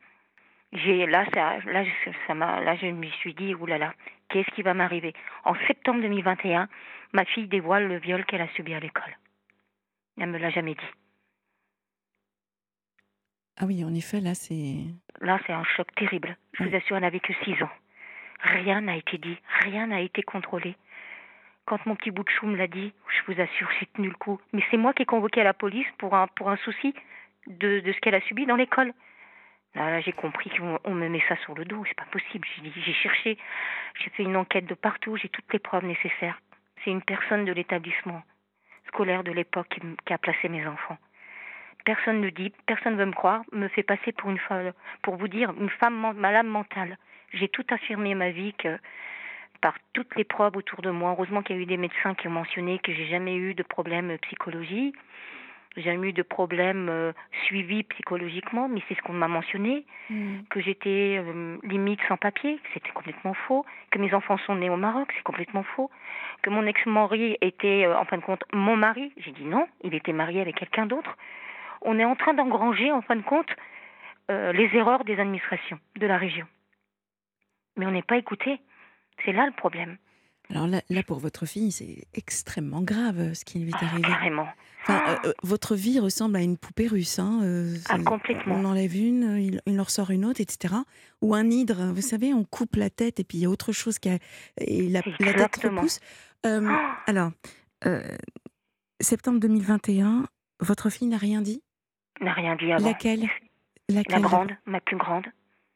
J'ai là ça là ça m'a là je me suis dit oulala qu'est-ce qui va m'arriver? En septembre 2021 ma fille dévoile le viol qu'elle a subi à l'école. Elle me l'a jamais dit. Ah oui, en effet, là, c'est. Là, c'est un choc terrible. Je vous assure, elle n'avait que six ans. Rien n'a été dit, rien n'a été contrôlé. Quand mon petit bout de chou me l'a dit, je vous assure, j'ai tenu le coup. Mais c'est moi qui ai convoqué à la police pour un, pour un souci de, de ce qu'elle a subi dans l'école. Là, j'ai compris qu'on me met ça sur le dos, c'est pas possible. J'ai cherché, j'ai fait une enquête de partout, j'ai toutes les preuves nécessaires. C'est une personne de l'établissement scolaire de l'époque qui, a placé mes enfants. Personne ne dit, personne ne veut me croire, me fait passer pour une folle, pour vous dire une femme malade mentale. J'ai tout affirmé ma vie que par toutes les preuves autour de moi. Heureusement qu'il y a eu des médecins qui ont mentionné que j'ai jamais eu de problème psychologie, j'ai jamais eu de problème euh, suivi psychologiquement, mais c'est ce qu'on m'a mentionné, mm. que j'étais euh, limite sans papier, c'était complètement faux, que mes enfants sont nés au Maroc, c'est complètement faux, que mon ex-mari était euh, en fin de compte mon mari, j'ai dit non, il était marié avec quelqu'un d'autre. On est en train d'engranger en fin de compte les erreurs des administrations de la région mais on n'est pas écouté. C'est là le problème. Alors là, là pour votre fille, c'est extrêmement grave euh, ce qui lui est ah, arrivé. carrément. Enfin, euh, euh, votre vie ressemble à une poupée russe. Hein, ah, complètement. On enlève une, il, il, en ressort une autre, etc. Ou un hydre, vous savez, on coupe la tête et puis il y a autre chose qui a, et la, la tête repousse. Oh alors, septembre 2021, votre fille n'a rien dit? N'a rien dit avant. Laquelle, Laquelle? La grande, ma plus grande.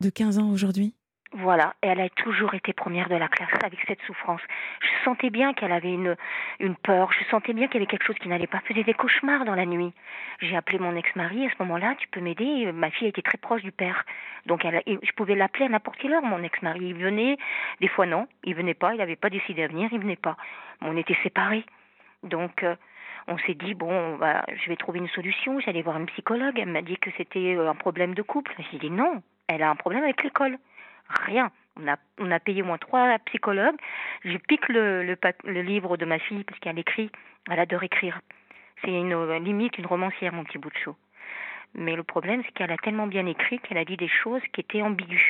De 15 ans aujourd'hui? Voilà, et elle a toujours été première de la classe avec cette souffrance. Je sentais bien qu'elle avait une, peur, je sentais bien qu'il y avait quelque chose qui n'allait pas. Faisait des cauchemars dans la nuit. J'ai appelé mon ex-mari à ce moment-là, tu peux m'aider Ma fille était très proche du père. Donc je pouvais l'appeler à n'importe quelle heure, mon ex-mari. Il venait, des fois non, il venait pas, il n'avait pas décidé de venir, il venait pas. On était séparés. Donc euh, on s'est dit, bon, je vais trouver une solution, j'allais voir une psychologue. Elle m'a dit que c'était euh, un problème de couple. J'ai dit non, elle a un problème avec l'école rien. On a, on a payé au moins trois psychologues. Je pique le, le, livre de ma fille parce qu'elle écrit, elle adore écrire. C'est une limite une romancière, mon petit bout de chou. Mais le problème, c'est qu'elle a tellement bien écrit qu'elle a dit des choses qui étaient ambiguës.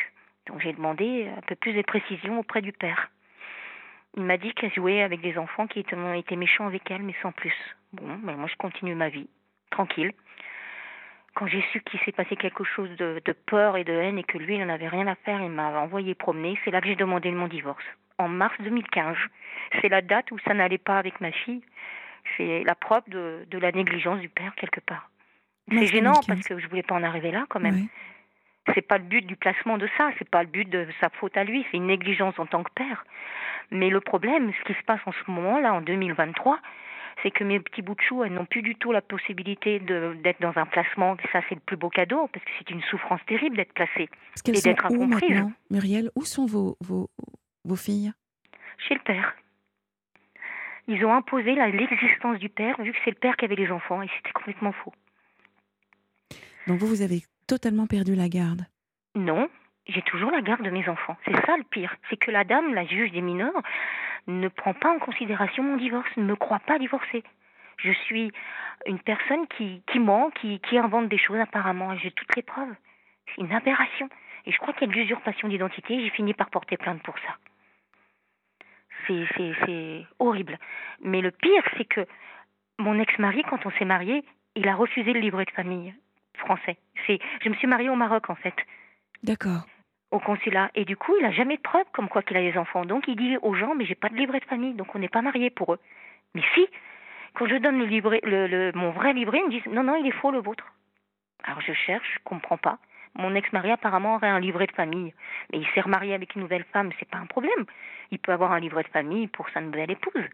Donc j'ai demandé un peu plus de précision auprès du père. Il m'a dit qu'elle jouait avec des enfants qui étaient, méchants avec elle, mais sans plus. Bon, ben, moi je continue ma vie, tranquille quand j'ai su qu'il s'est passé quelque chose de, peur et de haine et que lui, il n'en avait rien à faire, il m'a envoyé promener, c'est là que j'ai demandé mon divorce. En mars 2015. C'est la date où ça n'allait pas avec ma fille. C'est la preuve de, de, la négligence du père, quelque part. C'est gênant parce que je voulais pas en arriver là, quand même. C'est pas le but du placement de ça, c'est pas le but de sa faute à lui, c'est une négligence en tant que père. Mais le problème, ce qui se passe en ce moment-là, en 2023, c'est que mes petits bouts de chou, elles n'ont plus du tout la possibilité d'être dans un placement. Ça, c'est le plus beau cadeau, parce que c'est une souffrance terrible d'être placée et d'être incomprise. Muriel, où sont vos, vos, vos filles? Chez le père. Ils ont imposé l'existence du père, vu que c'est le père qui avait les enfants, et c'était complètement faux. Donc vous, vous avez totalement perdu la garde? Non, j'ai toujours la garde de mes enfants. C'est ça le pire. C'est que la dame, la juge des mineurs, ne prend pas en considération mon divorce, ne me croit pas divorcée. Je suis une personne qui, qui ment, qui, qui invente des choses apparemment, j'ai toutes les preuves. C'est une aberration. Et je crois qu'il y a de l'usurpation d'identité, j'ai fini par porter plainte pour ça. C'est horrible. Mais le pire, c'est que mon ex-mari, quand on s'est marié, il a refusé le livret de famille français. Je me suis mariée au Maroc, en fait. D'accord au consulat. Et du coup, il a jamais de preuve comme quoi qu'il a des enfants. Donc, il dit aux gens, mais j'ai pas de livret de famille, donc on n'est pas mariés pour eux. Mais si, quand je donne le livret, le, mon vrai livret, ils me disent, non, non, il est faux le vôtre. Alors, je cherche, je comprends pas. Mon ex-mari apparemment aurait un livret de famille, mais il s'est remarié avec une nouvelle femme, c'est pas un problème. Il peut avoir un livret de famille pour sa nouvelle épouse.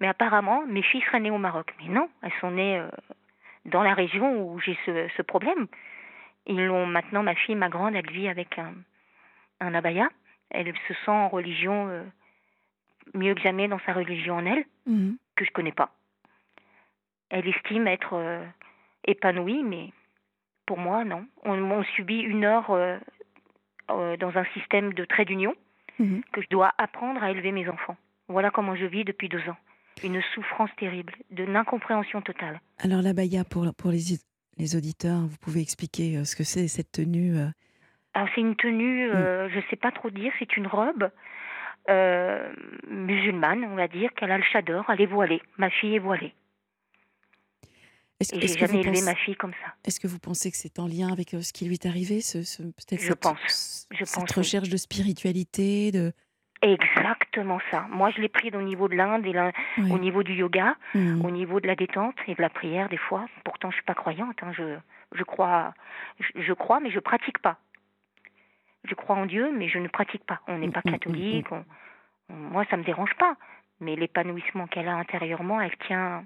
Mais apparemment, mes filles seraient nées au Maroc. Mais non, elles sont nées euh, dans la région où j'ai ce, ce problème. Ils l'ont maintenant, ma fille, ma grande, elle vit avec un, un abaya. Elle se sent en religion euh, mieux que jamais dans sa religion en elle, mhm. que je connais pas. Elle estime être euh, épanouie, mais pour moi, non. On, subit une heure euh, dans un système de trait d'union mhm. que je dois apprendre à élever mes enfants. Voilà comment je vis depuis deux ans. Une souffrance terrible, de incompréhension totale. Alors l'abaya, pour, pour les, les auditeurs, vous pouvez expliquer ce que c'est cette tenue alors c'est une tenue, mm. euh, je ne sais pas trop dire, c'est une robe euh, musulmane, on va dire, qu'elle a le chador, elle est voilée. Ma fille est voilée. Est-ce, j'ai jamais élevé ma fille comme ça. Est-ce que vous pensez que c'est en lien avec euh, ce qui lui est arrivé, ce, peut-être je cette, pense. Je cette pense, recherche de spiritualité, de Exactement ça. Moi, je l'ai pris au niveau de l'Inde et au niveau du yoga, mm. au niveau de la détente et de la prière des fois. Pourtant, je suis pas croyante. Hein. Je, je crois, je, je, crois, mais je pratique pas je crois en Dieu, mais je ne pratique pas. On n'est pas mm, mm, mm, catholique. moi, ça me dérange pas. Mais l'épanouissement qu'elle a intérieurement, elle tient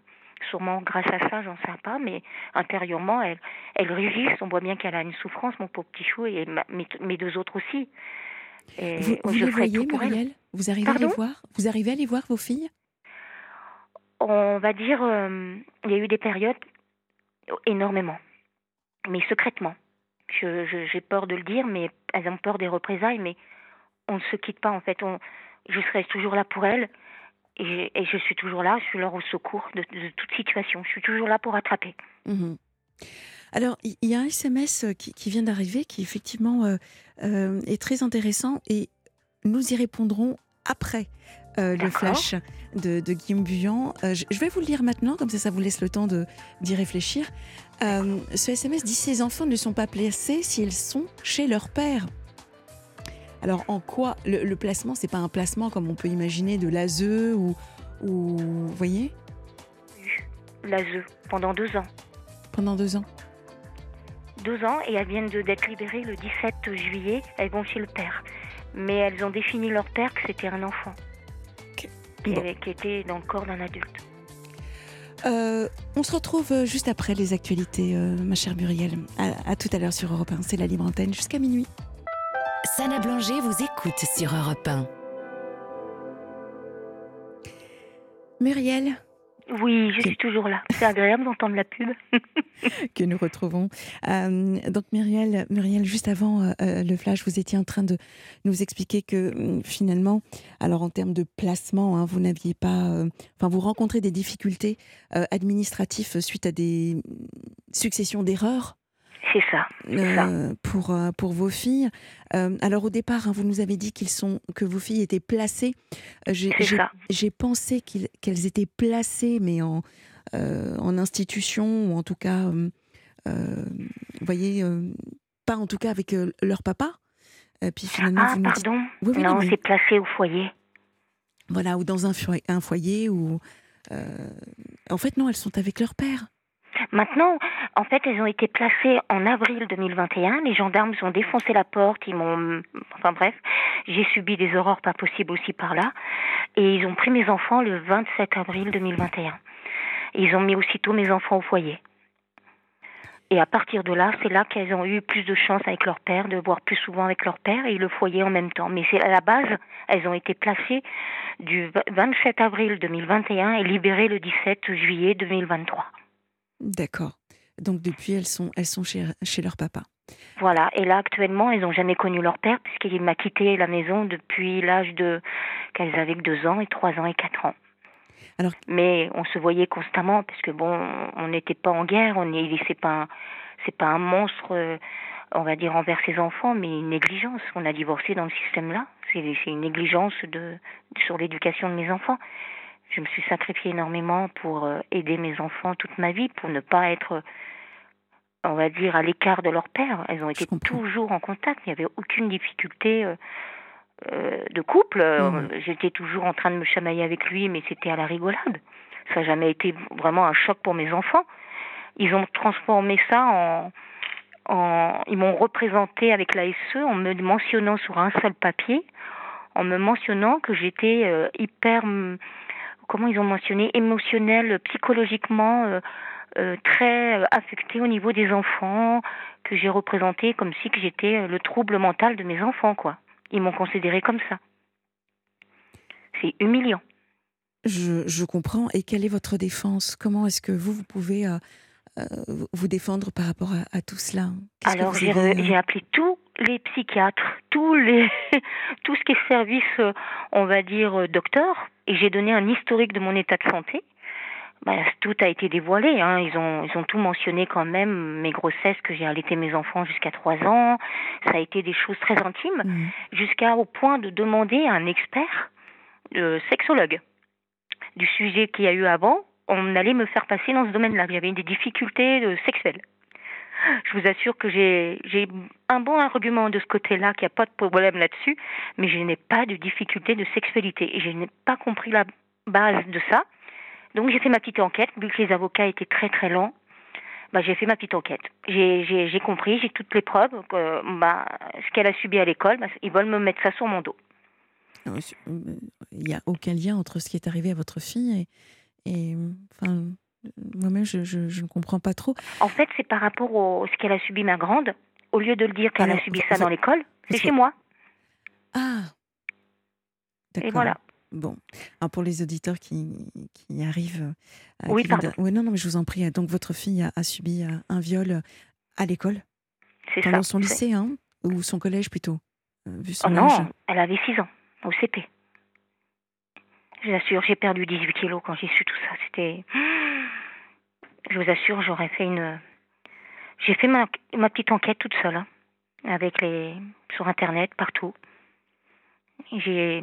sûrement grâce à ça, j'en sais pas, mais intérieurement, elle, elle résiste. On voit bien qu'elle a une souffrance, mon pauvre petit chou, et mes, deux autres aussi. vous, les voyez, Muriel? Vous arrivez à les voir? Vous arrivez à les voir, vos filles? On va dire, euh, il y a eu des périodes énormément, mais secrètement. J'ai peur de le dire, mais elles ont peur des représailles, mais on ne se quitte pas en fait. On, je serai toujours là pour elles et, je suis toujours là, je suis leur au secours de, toute situation. Je suis toujours là pour attraper. Mhm. Alors, il y a un SMS euh, qui, vient d'arriver qui effectivement euh, euh, est très intéressant et nous y répondrons après le flash de, Guillaume Buyan. je vais vous le lire maintenant, comme ça, ça vous laisse le temps d'y réfléchir. Euh, ce SMS dit ces enfants ne sont pas placés s'ils sont chez leur père. Alors en quoi le, le placement, c'est pas un placement comme on peut imaginer de l'ASE ou, ou vous voyez? L'ASE pendant deux ans. Pendant deux ans. Deux ans et elles viennent d'être libérées le 17 juillet. Elles vont chez le père, mais elles ont défini leur père que c'était un enfant qui était dans le corps d'un adulte. Euh, on se retrouve euh, juste après les actualités, euh, ma chère Muriel. À, tout à l'heure sur Europe 1. C'est la libre antenne jusqu'à minuit. Sana Blanger vous écoute sur Europe 1. Muriel, oui, je suis toujours là. C'est agréable d'entendre la pub. que nous retrouvons. Euh, donc Muriel, Muriel, juste avant euh, euh, le flash, vous étiez en train de nous expliquer que hum, finalement, alors en termes de placement, hein, vous n'aviez pas, enfin vous rencontrez des difficultés administratives suite à des hum, successions d'erreurs c'est ça, euh, pour, euh, pour vos filles. Euh, alors au départ, hein, vous nous avez dit qu'ils sont, que vos filles étaient placées. J'ai pensé qu'elles étaient placées, mais en, en institution, ou en tout cas, vous voyez, pas en tout cas avec leur papa. puis finalement, ah, pardon Non, c'est placé au foyer. Voilà, ou dans un, un foyer, ou... en fait, non, elles sont avec leur père. Maintenant, en fait, elles ont été placées en avril 2021. Les gendarmes ont défoncé la porte, ils m'ont, enfin bref, j'ai subi des horreurs pas possibles aussi par là. Et ils ont pris mes enfants le 27 avril 2021. ils ont mis aussitôt mes enfants au foyer. Et à partir de là, c'est là qu'elles ont eu plus de chance avec leur père, de voir plus souvent avec leur père et le foyer en même temps. Mais c'est à la base, elles ont été placées du 27 avril 2021 et libérées le 17 juillet 2023. D'accord. Donc depuis, elles sont, elles sont chez, chez leur papa. Voilà. Et là, actuellement, elles n'ont jamais connu leur père puisqu'il m'a quitté la maison depuis l'âge de qu'elles avaient que deux ans et trois ans et quatre ans. Alors- Mais on se voyait constamment parce que bon, on n'était pas en guerre. On est, c'est pas, un- c'est pas un monstre, euh, on va dire envers ses enfants, mais une négligence. On a divorcé dans le système là. C'est, c'est une négligence de sur l'éducation de mes enfants. Je me suis sacrifiée énormément pour euh, aider mes enfants toute ma vie, pour ne pas être, on va dire, à l'écart de leur père. Elles ont été toujours en contact. Il n'y avait aucune difficulté euh, euh, de couple. Mhm. J'étais toujours en train de me chamailler avec lui, mais c'était à la rigolade. Ça n'a jamais été vraiment un choc pour mes enfants. Ils ont transformé ça en, en ils m'ont représenté avec la SE en me mentionnant sur un seul papier, en me mentionnant que j'étais hyper, comment ils ont mentionné, émotionnel, psychologiquement euh, euh, très euh, affectée au niveau des enfants, que j'ai représenté comme si que j'étais le trouble mental de mes enfants, quoi. Ils m'ont considéré comme ça. C'est humiliant. Je, je comprends. Et quelle est votre défense? Comment est-ce que vous, vous pouvez euh, euh, vous défendre par rapport à, à tout cela? Alors j'ai euh, appelé tous les psychiatres, tous les tout ce qui est service, on va dire docteur, et j'ai donné un historique de mon état de santé. Bah, tout a été dévoilé. Hein. Ils ont ils ont tout mentionné quand même mes grossesses que j'ai allaité mes enfants jusqu'à trois ans. Ça a été des choses très intimes, Mhm. jusqu'à au point de demander à un expert euh, sexologue du sujet qu'il y a eu avant. On allait me faire passer dans ce domaine-là. J'avais des difficultés euh, sexuelles. Je vous assure que j'ai un bon argument de ce côté-là, qu'il n'y a pas de problème là-dessus, mais je n'ai pas de difficulté de sexualité et je n'ai pas compris la base de ça. Donc j'ai fait ma petite enquête, vu que les avocats étaient très très lents. Bah, j'ai fait ma petite enquête. J'ai compris, j'ai toutes les preuves que bah, ce qu'elle a subi à l'école, bah, ils veulent me mettre ça sur mon dos. euh, Il n'y a aucun lien entre ce qui est arrivé à votre fille et, moi-même, je, je- je ne comprends pas trop. En fait, c'est par rapport au ce qu'elle a subi ma grande. Au lieu de le dire qu'elle a subi ça dans l'école, c'est chez moi. Ah D'accord. Et voilà. Bon, Alors, pour les auditeurs qui, qui arrivent. euh, Oui, qui pardon. de- Oui, non, non, mais je vous en prie. Donc, votre fille a, a subi euh, un viol à l'école, C'est pendant ça. son lycée, hein, ou son collège plutôt, euh, vu son Oh non, elle avait 6 ans, au CP. Je vous assure, j'ai perdu 18 kilos quand j'ai su tout ça. C'était. Je vous assure, j'aurais fait une. J'ai fait ma, ma petite enquête toute seule, hein, avec les sur Internet, partout. J'ai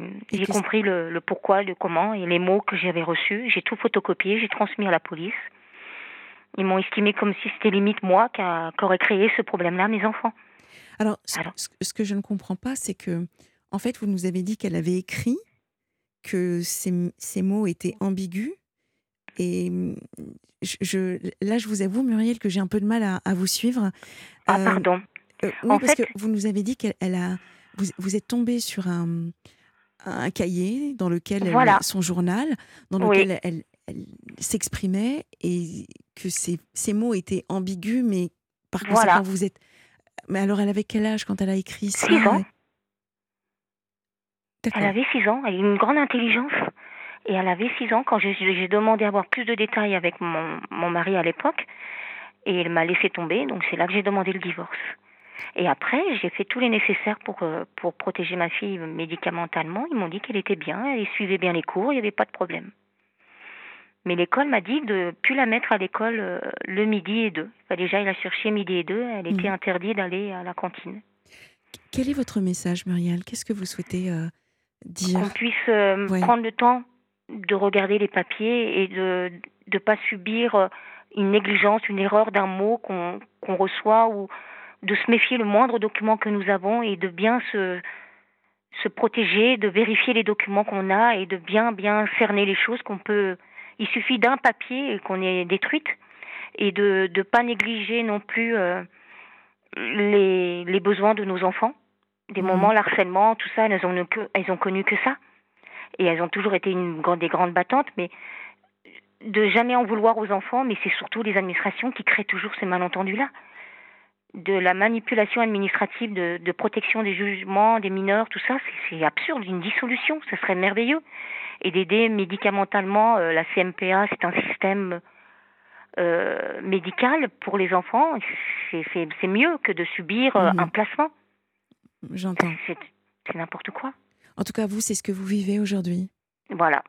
compris le, le pourquoi, le comment et les mots que j'avais reçus. J'ai tout photocopié, j'ai transmis à la police. Ils m'ont estimé comme si c'était limite moi qui qui aurait créé ce problème-là mes enfants. Alors. ce- ce que je ne comprends pas, c'est que, en fait, vous nous avez dit qu'elle avait écrit que ces, ces mots étaient ambigus. Et je, je- là, je vous avoue, Muriel, que j'ai un peu de mal à, à vous suivre. Ah, Euh, pardon. euh, oui, En parce fait- que vous nous avez dit qu'elle elle a. Vous, vous êtes tombé sur un, un cahier dans lequel elle- Voilà. son journal, dans Oui. lequel elle, elle s'exprimait et que ces, ces mots étaient ambigus, mais par Voilà. conséquent, vous êtes. Mais alors, elle avait quel âge quand elle a écrit ça? Six ans. Elle avait 6 ans, elle a une grande intelligence. Et elle avait 6 ans quand j'ai demandé à avoir plus de détails avec mon, mon mari à l'époque. Et elle m'a laissé tomber, donc c'est là que j'ai demandé le divorce. Et après, j'ai fait tous les nécessaires pour, euh, pour protéger ma fille médicamentalement. Ils m'ont dit qu'elle était bien, elle suivait bien les cours, il n'y avait pas de problème. Mais l'école m'a dit de plus la mettre à l'école euh, le midi et deux. Enfin, déjà, il a cherché midi et deux, elle était Mhm. interdite d'aller à la cantine. Quel est votre message, Muriel? Qu'est-ce que vous souhaitez euh, qu'on puisse euh, Ouais. prendre le temps de regarder les papiers et de ne pas subir euh, une négligence, une erreur d'un mot qu'on qu'on reçoit ou de se méfier le moindre document que nous avons et de bien se, se protéger, de vérifier les documents qu'on a et de bien bien cerner les choses qu'on peut. Il suffit d'un papier et qu'on est détruite et de ne pas négliger non plus euh, les, les besoins de nos enfants. Des Mhm. moments, l'harcèlement, tout ça, elles ont, que, elles ont connu que ça. Et elles ont toujours été une, des grandes battantes, mais de jamais en vouloir aux enfants, mais c'est surtout les administrations qui créent toujours ces malentendus-là. De la manipulation administrative, de, de protection des jugements des mineurs, tout ça, c'est absurde. Une dissolution, ce serait merveilleux. Et d'aider médicamentalement, euh, la CMPA, c'est un système euh, médical pour les enfants. C'est mieux que de subir euh, Mhm. un placement. J'entends. C'est n'importe quoi. En tout cas, vous, c'est ce que vous vivez aujourd'hui. Voilà.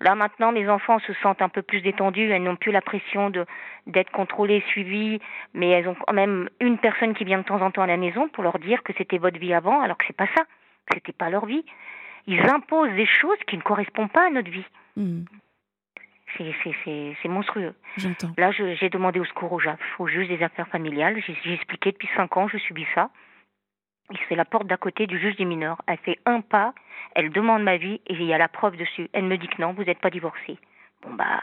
Là maintenant, mes enfants se sentent un peu plus détendus. Elles n'ont plus la pression de d'être contrôlées, suivies, mais elles ont quand même une personne qui vient de temps en temps à la maison pour leur dire que c'était votre vie avant, alors que c'est pas ça. C'était pas leur vie. Ils imposent des choses qui ne correspondent pas à notre vie. Hmm, C'est monstrueux. J'entends. Là, j'ai demandé au secours au JAF, au juge des affaires familiales. J'ai expliqué depuis cinq ans, je subis ça. C'est la porte d'à côté du juge des mineurs. Elle fait un pas, elle demande ma vie et il y a la preuve dessus. Elle me dit que non, vous n'êtes pas divorcé. Bon bah,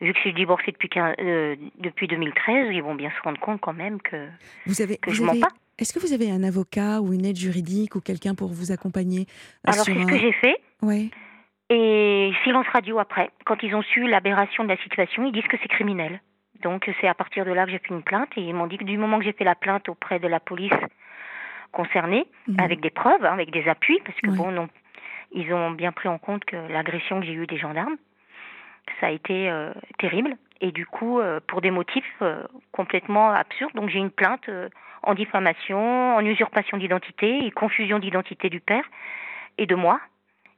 vu que je suis divorcée depuis, 15 euh, depuis 2013, ils vont bien se rendre compte quand même que, Vous avez, que vous je mens avez- pas. Est-ce que vous avez un avocat ou une aide juridique ou quelqu'un pour vous accompagner Alors c'est ce un- que j'ai fait. Ouais. Et silence radio après. Quand ils ont su l'aberration de la situation, ils disent que c'est criminel. Donc c'est à partir de là que j'ai fait une plainte et ils m'ont dit que du moment que j'ai fait la plainte auprès de la police concernée, Mhm. avec des preuves, hein, avec des appuis, parce que bon, non, ils ont bien pris en compte que l'agression que j'ai eue des gendarmes, ça a été euh, terrible. Et du coup, euh, pour des motifs euh, complètement absurdes, donc j'ai une plainte en diffamation, en usurpation d'identité et confusion d'identité du père et de moi,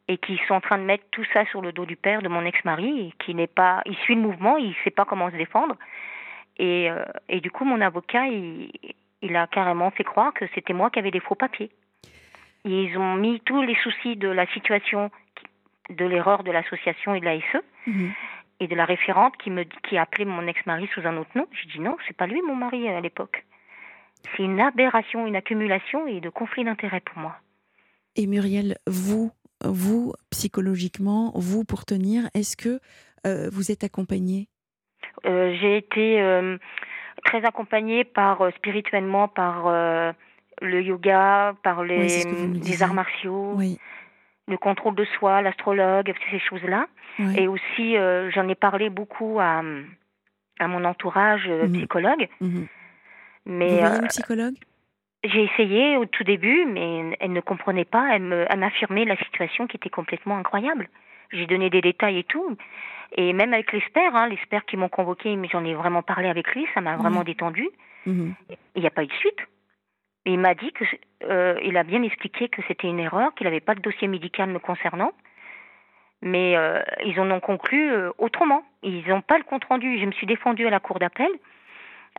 et qui sont en train de mettre tout ça sur le dos du père de mon ex-mari, qui n'est pas, il suit le mouvement, il sait pas comment se défendre, et, et du coup mon avocat, il, il a carrément fait croire que c'était moi qui avais des faux papiers. Et ils ont mis tous les soucis de la situation, de l'erreur de l'association et de la SE, Mhm. et de la référente qui me qui a appelé mon ex-mari sous un autre nom. J'ai dit non, c'est pas lui mon mari à l'époque. C'est une aberration, une accumulation et de conflits d'intérêts pour moi. Et Muriel, vous, vous psychologiquement, vous pour tenir, est-ce que euh, vous êtes accompagnée? Euh, j'ai été euh, très accompagnée par euh, spirituellement par euh, le yoga, par les, Oui, les arts martiaux, Oui. le contrôle de soi, l'astrologue, ces choses-là. Et aussi, euh, j'en ai parlé beaucoup à, à mon entourage euh, Mhm. psychologue. Mhm. Mais vous euh, une psychologue? J'ai essayé au tout début, mais elle ne comprenait pas. Elle m'affirmait la situation qui était complètement incroyable. J'ai donné des détails et tout. Et même avec l'expert, hein, l'expert qui m'ont convoqué, mais j'en ai vraiment parlé avec lui, ça m'a vraiment Ouais. détendu. Mhm. Il n'y a pas eu de suite. Et il m'a dit que, euh, il a bien expliqué que c'était une erreur, qu'il n'avait pas de dossier médical me concernant. Mais euh, ils en ont conclu euh, autrement. Ils n'ont pas le compte rendu. Je me suis défendue à la cour d'appel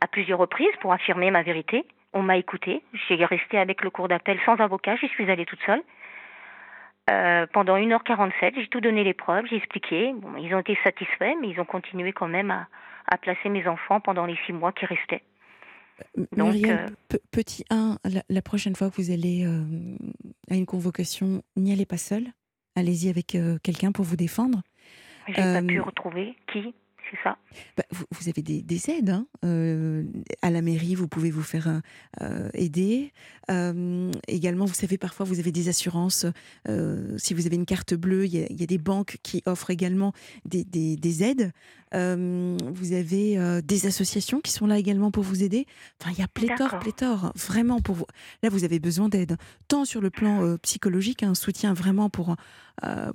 à plusieurs reprises pour affirmer ma vérité. On m'a écoutée. J'ai resté avec le cours d'appel sans avocat. J'y suis allée toute seule. Euh, pendant 1h47, j'ai tout donné les preuves, j'ai expliqué. Bon, ils ont été satisfaits, mais ils ont continué quand même à, à placer mes enfants pendant les six mois qui restaient. Donc, Muriel, euh, pe- petit 1, la, la prochaine fois que vous allez euh, à une convocation, n'y allez pas seul. Allez-y avec quelqu'un pour vous défendre. J'ai pas pu retrouver qui, c'est ça. Bah, vous, vous avez des, des aides. hein. Euh, à la mairie, vous pouvez vous faire euh, euh, aider. Euh, également, vous savez, parfois, vous avez des assurances. si vous avez une carte bleue, il y, a- il y a des banques qui offrent également des, des- des aides. Vous avez des associations qui sont là également pour vous aider. Enfin, il y a pléthore, pléthore, vraiment pour vous. Là, vous avez besoin d'aide, tant sur le plan psychologique, un soutien vraiment pour,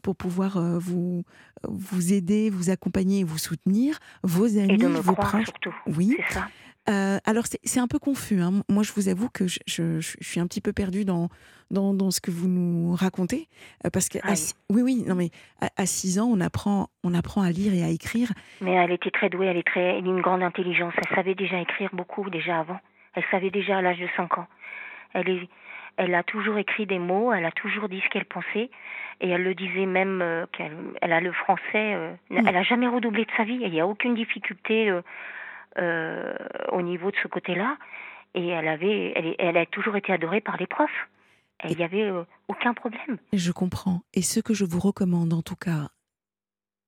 pour pouvoir vous, vous aider, vous accompagner et vous soutenir, vos Et amis, de me vos proches. surtout. Oui. C'est ça. Euh, alors, c'est c'est un peu confus. hein. Moi, je vous avoue que je, je- je suis un petit peu perdue dans, dans, dans ce que vous nous racontez. euh, parce que, à oui, oui, non, mais à 6 ans, on apprend, on apprend à lire et à écrire. Mais elle était très douée, elle est très, elle a une grande intelligence. Elle savait déjà écrire beaucoup déjà avant. Elle savait déjà à l'âge de 5 ans. Elle est, elle a toujours écrit des mots, elle a toujours dit ce qu'elle pensait, et elle le disait même euh, qu'elle elle a le français. euh, Mm. Elle a jamais redoublé de sa vie. Il n'y a aucune difficulté euh, au niveau de ce côté-là. Et elle avait, elle, elle a toujours été adorée par les profs. Il n'y avait aucun problème. Je comprends. Et ce que je vous recommande, en tout cas,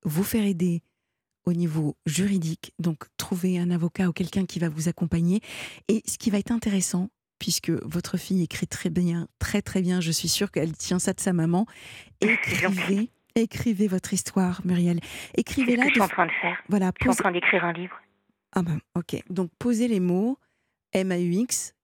vous faire aider au niveau juridique, donc trouver un avocat ou quelqu'un qui va vous accompagner. Et ce qui va être intéressant, puisque votre fille écrit très bien, très très bien, je suis sûre qu'elle tient ça de sa maman, écrivez, Écrivez votre histoire, Muriel. Écrivez-la. je suis en train de faire. Voilà, je suis en train d'écrire un livre. Ah ben, ok. Donc posez les mots M-A-U-X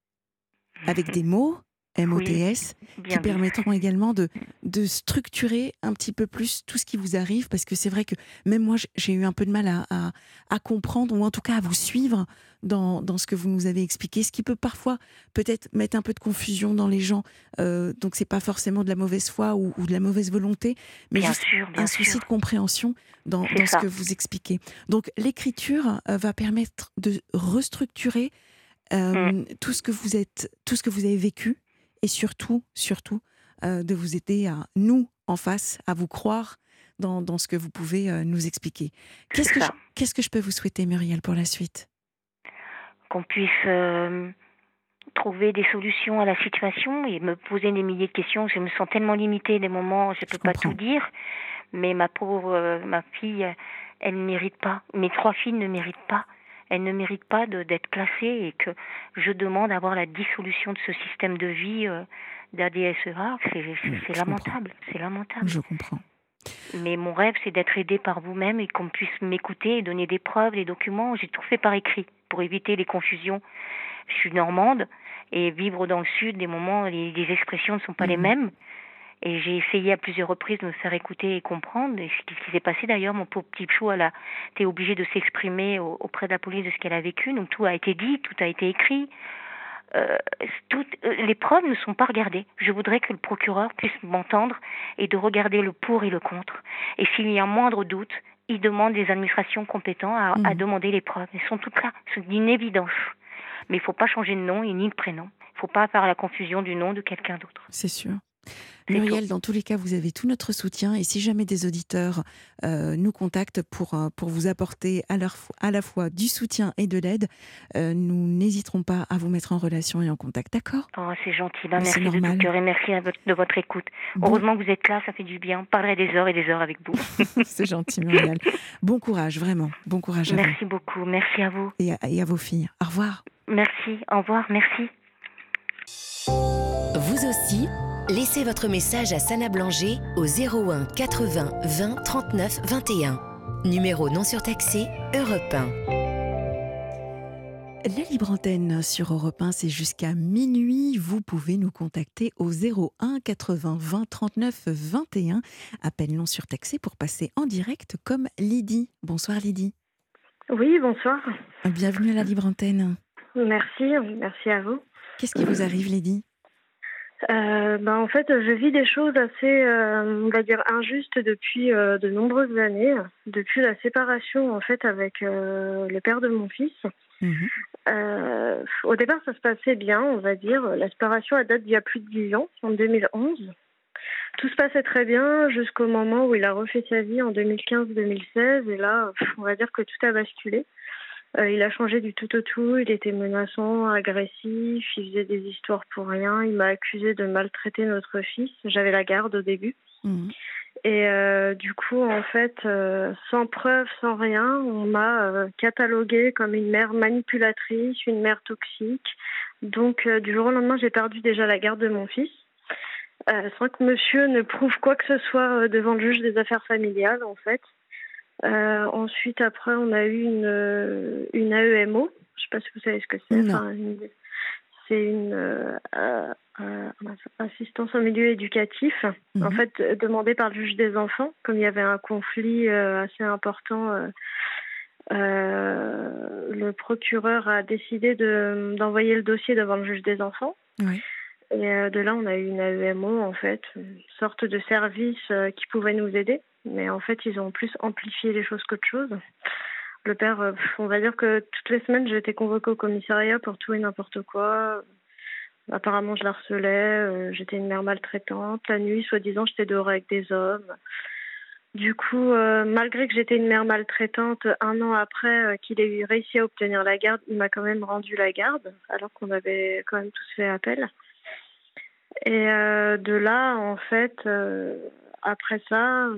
avec des mots MOTS, qui permettront également de, de structurer un petit peu plus tout ce qui vous arrive, parce que c'est vrai que même moi, j'ai eu un peu de mal à, à, comprendre, ou en tout cas à vous suivre dans, dans, ce que vous nous avez expliqué, ce qui peut parfois peut-être mettre un peu de confusion dans les gens. Euh, donc c'est pas forcément de la mauvaise foi ou, de la mauvaise volonté, mais juste un souci de compréhension dans, dans ce que vous expliquez. Donc l'écriture euh, va permettre de restructurer euh, mm. tout ce que vous êtes, tout ce que vous avez vécu, et surtout, surtout, euh, de vous aider à nous en face, à vous croire dans, dans ce que vous pouvez euh, nous expliquer. Qu'est-ce que, je, qu'est-ce que je peux vous souhaiter, Muriel, pour la suite? Qu'on puisse euh, trouver des solutions à la situation et me poser des milliers de questions. Je me sens tellement limitée des moments, je ne peux pas tout dire. Mais ma pauvre, ma fille, elle ne mérite pas. Mes trois filles ne méritent pas elle ne mérite pas d'être classée et que je demande à avoir la dissolution de ce système de vie euh, d'ADSEA. C'est lamentable, c'est lamentable. Je comprends. Mais mon rêve, c'est d'être aidée par vous-même et qu'on puisse m'écouter et donner des preuves, des documents. J'ai tout fait par écrit pour éviter les confusions. Je suis normande et vivre dans le sud, des moments, les, les expressions ne sont pas les mhm. mêmes. Et j'ai essayé à plusieurs reprises de me faire écouter et comprendre. Et ce qui s'est passé d'ailleurs, mon pauvre petit chou, elle a été obligée de s'exprimer auprès de la police de ce qu'elle a vécu. Donc tout a été dit, tout a été écrit. Euh, toutes, euh, les preuves ne sont pas regardées. Je voudrais que le procureur puisse m'entendre et de regarder le pour et le contre. Et s'il y a un moindre doute, il demande des administrations compétentes à, à mmh. demander les preuves. Elles sont toutes là. C'est une évidence. Mais il ne faut pas changer de nom et ni de prénom. Il ne faut pas faire la confusion du nom de quelqu'un d'autre. C'est sûr. Muriel, dans tous les cas, vous avez tout notre soutien et si jamais des auditeurs euh, nous contactent pour, euh, pour vous apporter à, leur, à la fois du soutien et de l'aide, euh, nous n'hésiterons pas à vous mettre en relation et en contact, d'accord? Oh, C'est gentil, bah, merci de tout cœur et merci de votre écoute. Heureusement que vous êtes là, ça fait du bien. On parlerait des heures et des heures avec vous. C'est gentil, Muriel. Bon courage, vraiment. Bon courage à merci beaucoup, merci à vous. Et à, et à vos filles. Au revoir. Merci, au revoir, merci. Vous aussi Laissez votre message à Sana Blanger au 01 80 20 39 21. Numéro non surtaxé, Europe 1. La libre antenne sur Europe 1, c'est jusqu'à minuit. Vous pouvez nous contacter au 01 80 20 39 21. Appel non surtaxé pour passer en direct comme Lydie. Bonsoir Lydie. Oui, bonsoir. Bienvenue à la libre antenne. Merci, merci à vous. Qu'est-ce qui vous arrive Lydie? Euh, ben, en fait, je vis des choses assez, euh, on va dire, injustes depuis euh, de nombreuses années, depuis la séparation en fait avec le père de mon fils. Mhm. au départ, ça se passait bien, on va dire. La séparation a date d'il y a plus de dix ans, en 2011. Tout se passait très bien jusqu'au moment où il a refait sa vie en 2015-2016 et là, on va dire que tout a basculé. Euh, il a changé du tout au tout. Il était menaçant, agressif. Il faisait des histoires pour rien. Il m'a accusé de maltraiter notre fils. J'avais la garde au début. Mhm. Et euh, du coup, en fait, euh, sans preuve, sans rien, on m'a cataloguée comme une mère manipulatrice, une mère toxique. Donc, du jour au lendemain, j'ai perdu déjà la garde de mon fils. sans que monsieur ne prouve quoi que ce soit devant le juge des affaires familiales, en fait. Euh, ensuite, après, on a eu une, euh, une AEMO. Je ne sais pas si vous savez ce que c'est. Enfin, c'est une euh, euh, assistance en milieu éducatif, en mhm. fait demandée par le juge des enfants, comme il y avait un conflit assez important. le procureur a décidé de, d'envoyer le dossier devant le juge des enfants. Oui. Et de là, on a eu une AEMO, en fait, une sorte de service qui pouvait nous aider mais en fait, ils ont plus amplifié les choses qu'autre chose. Le père, euh, on va dire que toutes les semaines, été convoquée au commissariat pour tout et n'importe quoi. Apparemment, je l'harcelais, euh, j'étais une mère maltraitante. La nuit, soi-disant, j'étais dehors avec des hommes. Du coup, euh, malgré que j'étais une mère maltraitante, un an après qu'il ait réussi à obtenir la garde, il m'a quand même rendu la garde, alors qu'on avait quand même tous fait appel. Et de là, en fait, après ça,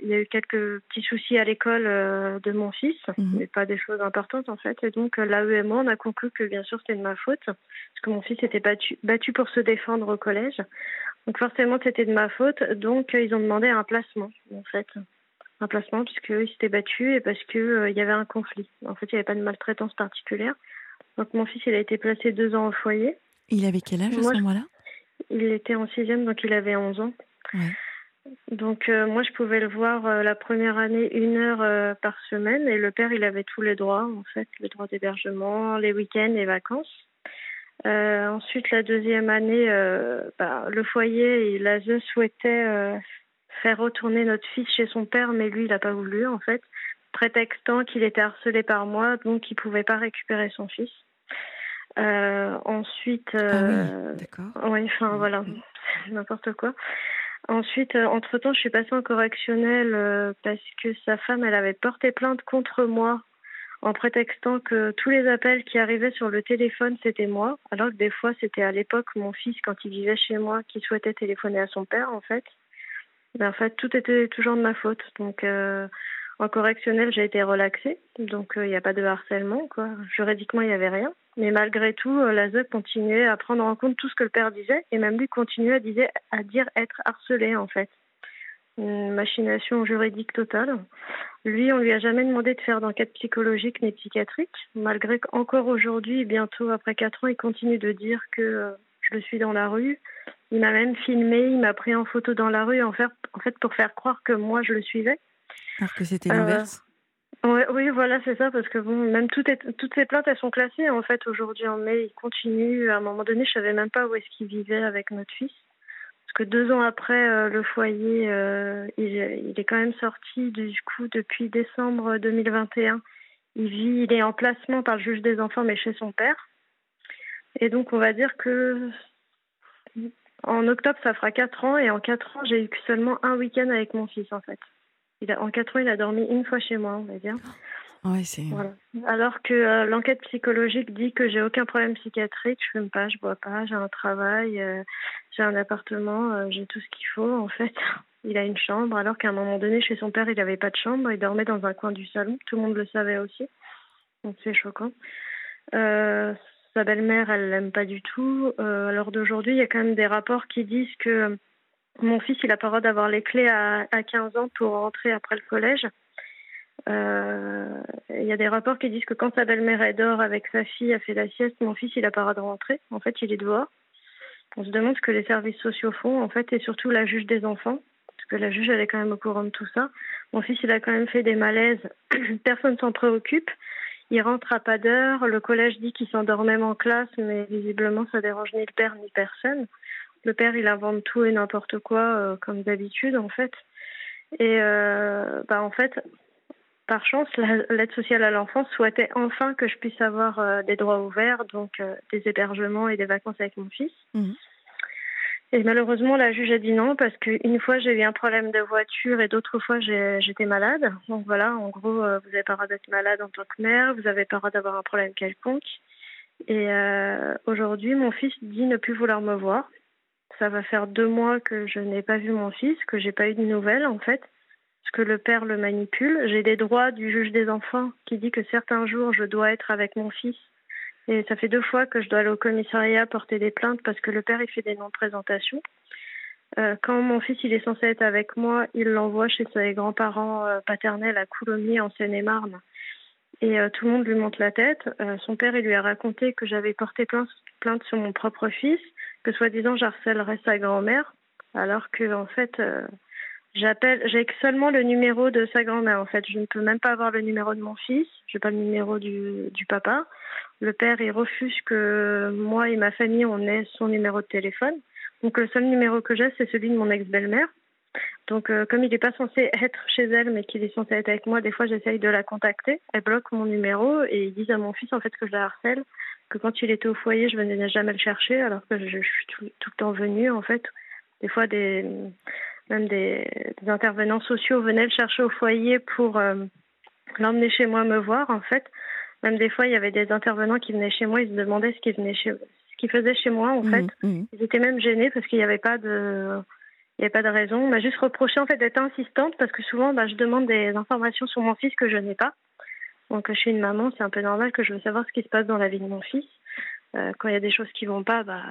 il y a eu quelques petits soucis à l'école euh, de mon fils, mhm. mais pas des choses importantes en fait. Et donc l'AEMO, on a conclu que bien sûr c'était de ma faute, parce que mon fils était battu, battu pour se défendre au collège. Donc forcément, c'était de ma faute. Donc ils ont demandé un placement, en fait. Un placement puisqu'ils s'étaient battus et parce qu'il il y avait un conflit. En fait, il n'y avait pas de maltraitance particulière. Donc mon fils, il a été placé deux ans au foyer. Il avait quel âge à ce moment-là? Il était en sixième, donc il avait 11 ans. Donc euh, moi, je pouvais le voir euh, la première année une heure euh, par semaine et le père, il avait tous les droits, en fait, le droit d'hébergement, les week-ends, les vacances. ensuite, la deuxième année, bah, le foyer, et l'ASE souhaitait faire retourner notre fils chez son père, mais lui, il n'a pas voulu, en fait, prétextant qu'il était harcelé par moi, donc il ne pouvait pas récupérer son fils. Ensuite, ah d'accord. Oui, enfin voilà, n'importe quoi. Ensuite, euh, entre-temps, je suis passée en correctionnel euh, parce que sa femme, elle avait porté plainte contre moi en prétextant que tous les appels qui arrivaient sur le téléphone, c'était moi, alors que des fois, c'était à l'époque mon fils, quand il vivait chez moi, qui souhaitait téléphoner à son père, en fait. Mais en fait, tout était toujours de ma faute. Donc, euh, en correctionnel, j'ai été relaxée, donc il n'y a pas de harcèlement, quoi. Juridiquement, il n'y avait rien. Mais malgré tout, euh, la continuait à prendre en compte tout ce que le père disait et même lui continuait à, dire, à dire être harcelé en fait. Une machination juridique totale. Lui, on lui a jamais demandé de faire d'enquête psychologique ni psychiatrique, malgré qu'encore aujourd'hui, bientôt après quatre ans, il continue de dire que euh, je le suis dans la rue. Il m'a même filmé, il m'a pris en photo dans la rue en en fait pour faire croire que moi je le suivais. Alors que c'était l'inverse. Oui, voilà, c'est ça, parce que bon, même toutes ces plaintes, elles sont classées en fait aujourd'hui en mai. Il continue. À un moment donné, je savais même pas où est-ce qu'il vivait avec notre fils, parce que deux ans après euh, le foyer, euh, il, il, est quand même sorti du coup depuis décembre 2021. Il vit, il est en placement par le juge des enfants, mais chez son père. Et donc, on va dire que en octobre, ça fera quatre ans, et en quatre ans, j'ai eu seulement un week-end avec mon fils en fait en quatre ans, il a dormi une fois chez moi, on va dire. Ouais, c'est... Alors que euh, l'enquête psychologique dit que j'ai aucun problème psychiatrique, je fume pas, je bois pas, j'ai un travail, euh, j'ai un appartement, euh, j'ai tout ce qu'il faut en fait. Il a une chambre, alors qu'à un moment donné, chez son père, il n'avait pas de chambre, il dormait dans un coin du salon, tout le monde le savait aussi. Donc c'est choquant. sa belle-mère, elle l'aime pas du tout. l'heure d'aujourd'hui, il y a quand même des rapports qui disent que mon fils, il a pas droit d'avoir les clés à, 15 ans pour rentrer après le collège. Euh, il y a des rapports qui disent que quand sa belle-mère est dehors avec sa fille, a fait la sieste, mon fils, il a pas droit de rentrer. En fait, il est dehors. On se demande ce que les services sociaux font, en fait, et surtout la juge des enfants, parce que la juge, elle est quand même au courant de tout ça. Mon fils, il a quand même fait des malaises. Personne s'en préoccupe. Il rentre à pas d'heure. Le collège dit qu'il s'endort même en classe, mais visiblement, ça dérange ni le père ni personne. Le père, il invente tout et n'importe quoi, euh, comme d'habitude, en fait. Et euh, bah, en fait, par chance, l'aide sociale à l'enfance souhaitait enfin que je puisse avoir euh, des droits ouverts, donc des hébergements et des vacances avec mon fils. Mhm. Et malheureusement, la juge a dit non parce qu'une fois j'ai eu un problème de voiture et d'autres fois j'étais malade. Donc voilà, en gros, vous n'avez pas le droit d'être malade en tant que mère, vous n'avez pas le droit d'avoir un problème quelconque. Et aujourd'hui, mon fils dit ne plus vouloir me voir ça va faire deux mois que je n'ai pas vu mon fils, que j'ai pas eu de nouvelles en fait, parce que le père le manipule. J'ai des droits du juge des enfants qui dit que certains jours je dois être avec mon fils. Et ça fait deux fois que je dois aller au commissariat porter des plaintes parce que le père il fait des non-présentations. Euh, quand mon fils il est censé être avec moi, il l'envoie chez ses grands-parents euh, paternels à Coulommiers en Seine-et-Marne. Et euh, tout le monde lui monte la tête. son père il lui a raconté que j'avais porté plainte sur mon propre fils que soi-disant j'harcèlerais sa grand-mère, alors que en fait euh, j'appelle, j'ai seulement le numéro de sa grand-mère. En fait, je ne peux même pas avoir le numéro de mon fils. J'ai pas le numéro du, du papa. Le père il refuse que moi et ma famille on ait son numéro de téléphone. Donc le seul numéro que j'ai c'est celui de mon ex-belle-mère. Donc, euh, comme il n'est pas censé être chez elle, mais qu'il est censé être avec moi, des fois j'essaye de la contacter. Elle bloque mon numéro et ils disent à mon fils en fait que je la harcèle que quand il était au foyer, je venais jamais le chercher, alors que je, suis tout, le temps venue, en fait. Des fois, des, même des, intervenants sociaux venaient le chercher au foyer pour euh, l'emmener chez moi me voir, en fait. Même des fois, il y avait des intervenants qui venaient chez moi, ils se demandaient ce qu'ils venaient chez, ce qu'ils faisaient chez moi, en mmh, fait. Mmh. Ils étaient même gênés parce qu'il n'y avait pas de, il n'y avait pas de raison. On m'a juste reproché en fait d'être insistante parce que souvent, bah, je demande des informations sur mon fils que je n'ai pas. Donc, je suis une maman, c'est un peu normal que je veux savoir ce qui se passe dans la vie de mon fils. Euh, quand il y a des choses qui vont pas, bah,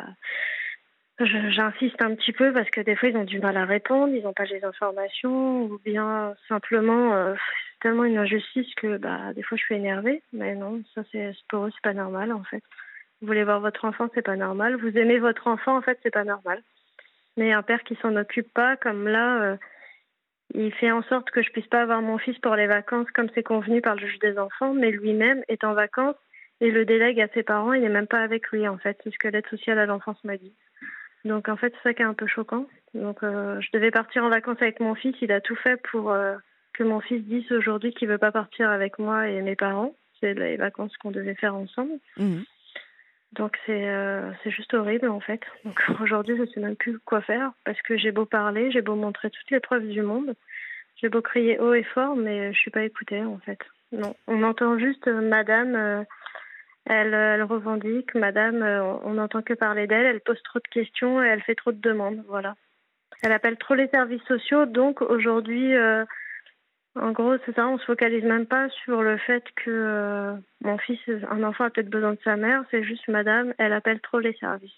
J'insiste un petit peu parce que des fois ils ont du mal à répondre, ils n'ont pas les informations ou bien simplement euh, c'est tellement une injustice que bah des fois je suis énervée. Mais non, ça c'est pour eux c'est pas normal en fait. Vous voulez voir votre enfant, c'est pas normal. Vous aimez votre enfant, en fait, c'est pas normal. Mais un père qui s'en occupe pas, comme là, euh, il fait en sorte que je puisse pas avoir mon fils pour les vacances comme c'est convenu par le juge des enfants, mais lui-même est en vacances et le délègue à ses parents. Il n'est même pas avec lui, en fait. C'est ce que l'aide sociale à l'enfance m'a dit. Donc, en fait, c'est ça qui est un peu choquant. Donc, euh, je devais partir en vacances avec mon fils. Il a tout fait pour euh, que mon fils dise aujourd'hui qu'il veut pas partir avec moi et mes parents. C'est les vacances qu'on devait faire ensemble. Mmh. Donc c'est euh, juste horrible en fait. Donc aujourd'hui je sais même plus quoi faire parce que j'ai beau parler, j'ai beau montrer toutes les preuves du monde, j'ai beau crier haut et fort, mais je suis pas écoutée en fait. Non, on entend juste euh, Madame, euh, elle, elle revendique, Madame, on n'entend que parler d'elle, elle pose trop de questions et elle fait trop de demandes, voilà. Elle appelle trop les services sociaux, donc aujourd'hui en gros, c'est ça, on se focalise même pas sur le fait que euh, mon fils, un enfant a peut-être besoin de sa mère, c'est juste madame, elle appelle trop les services.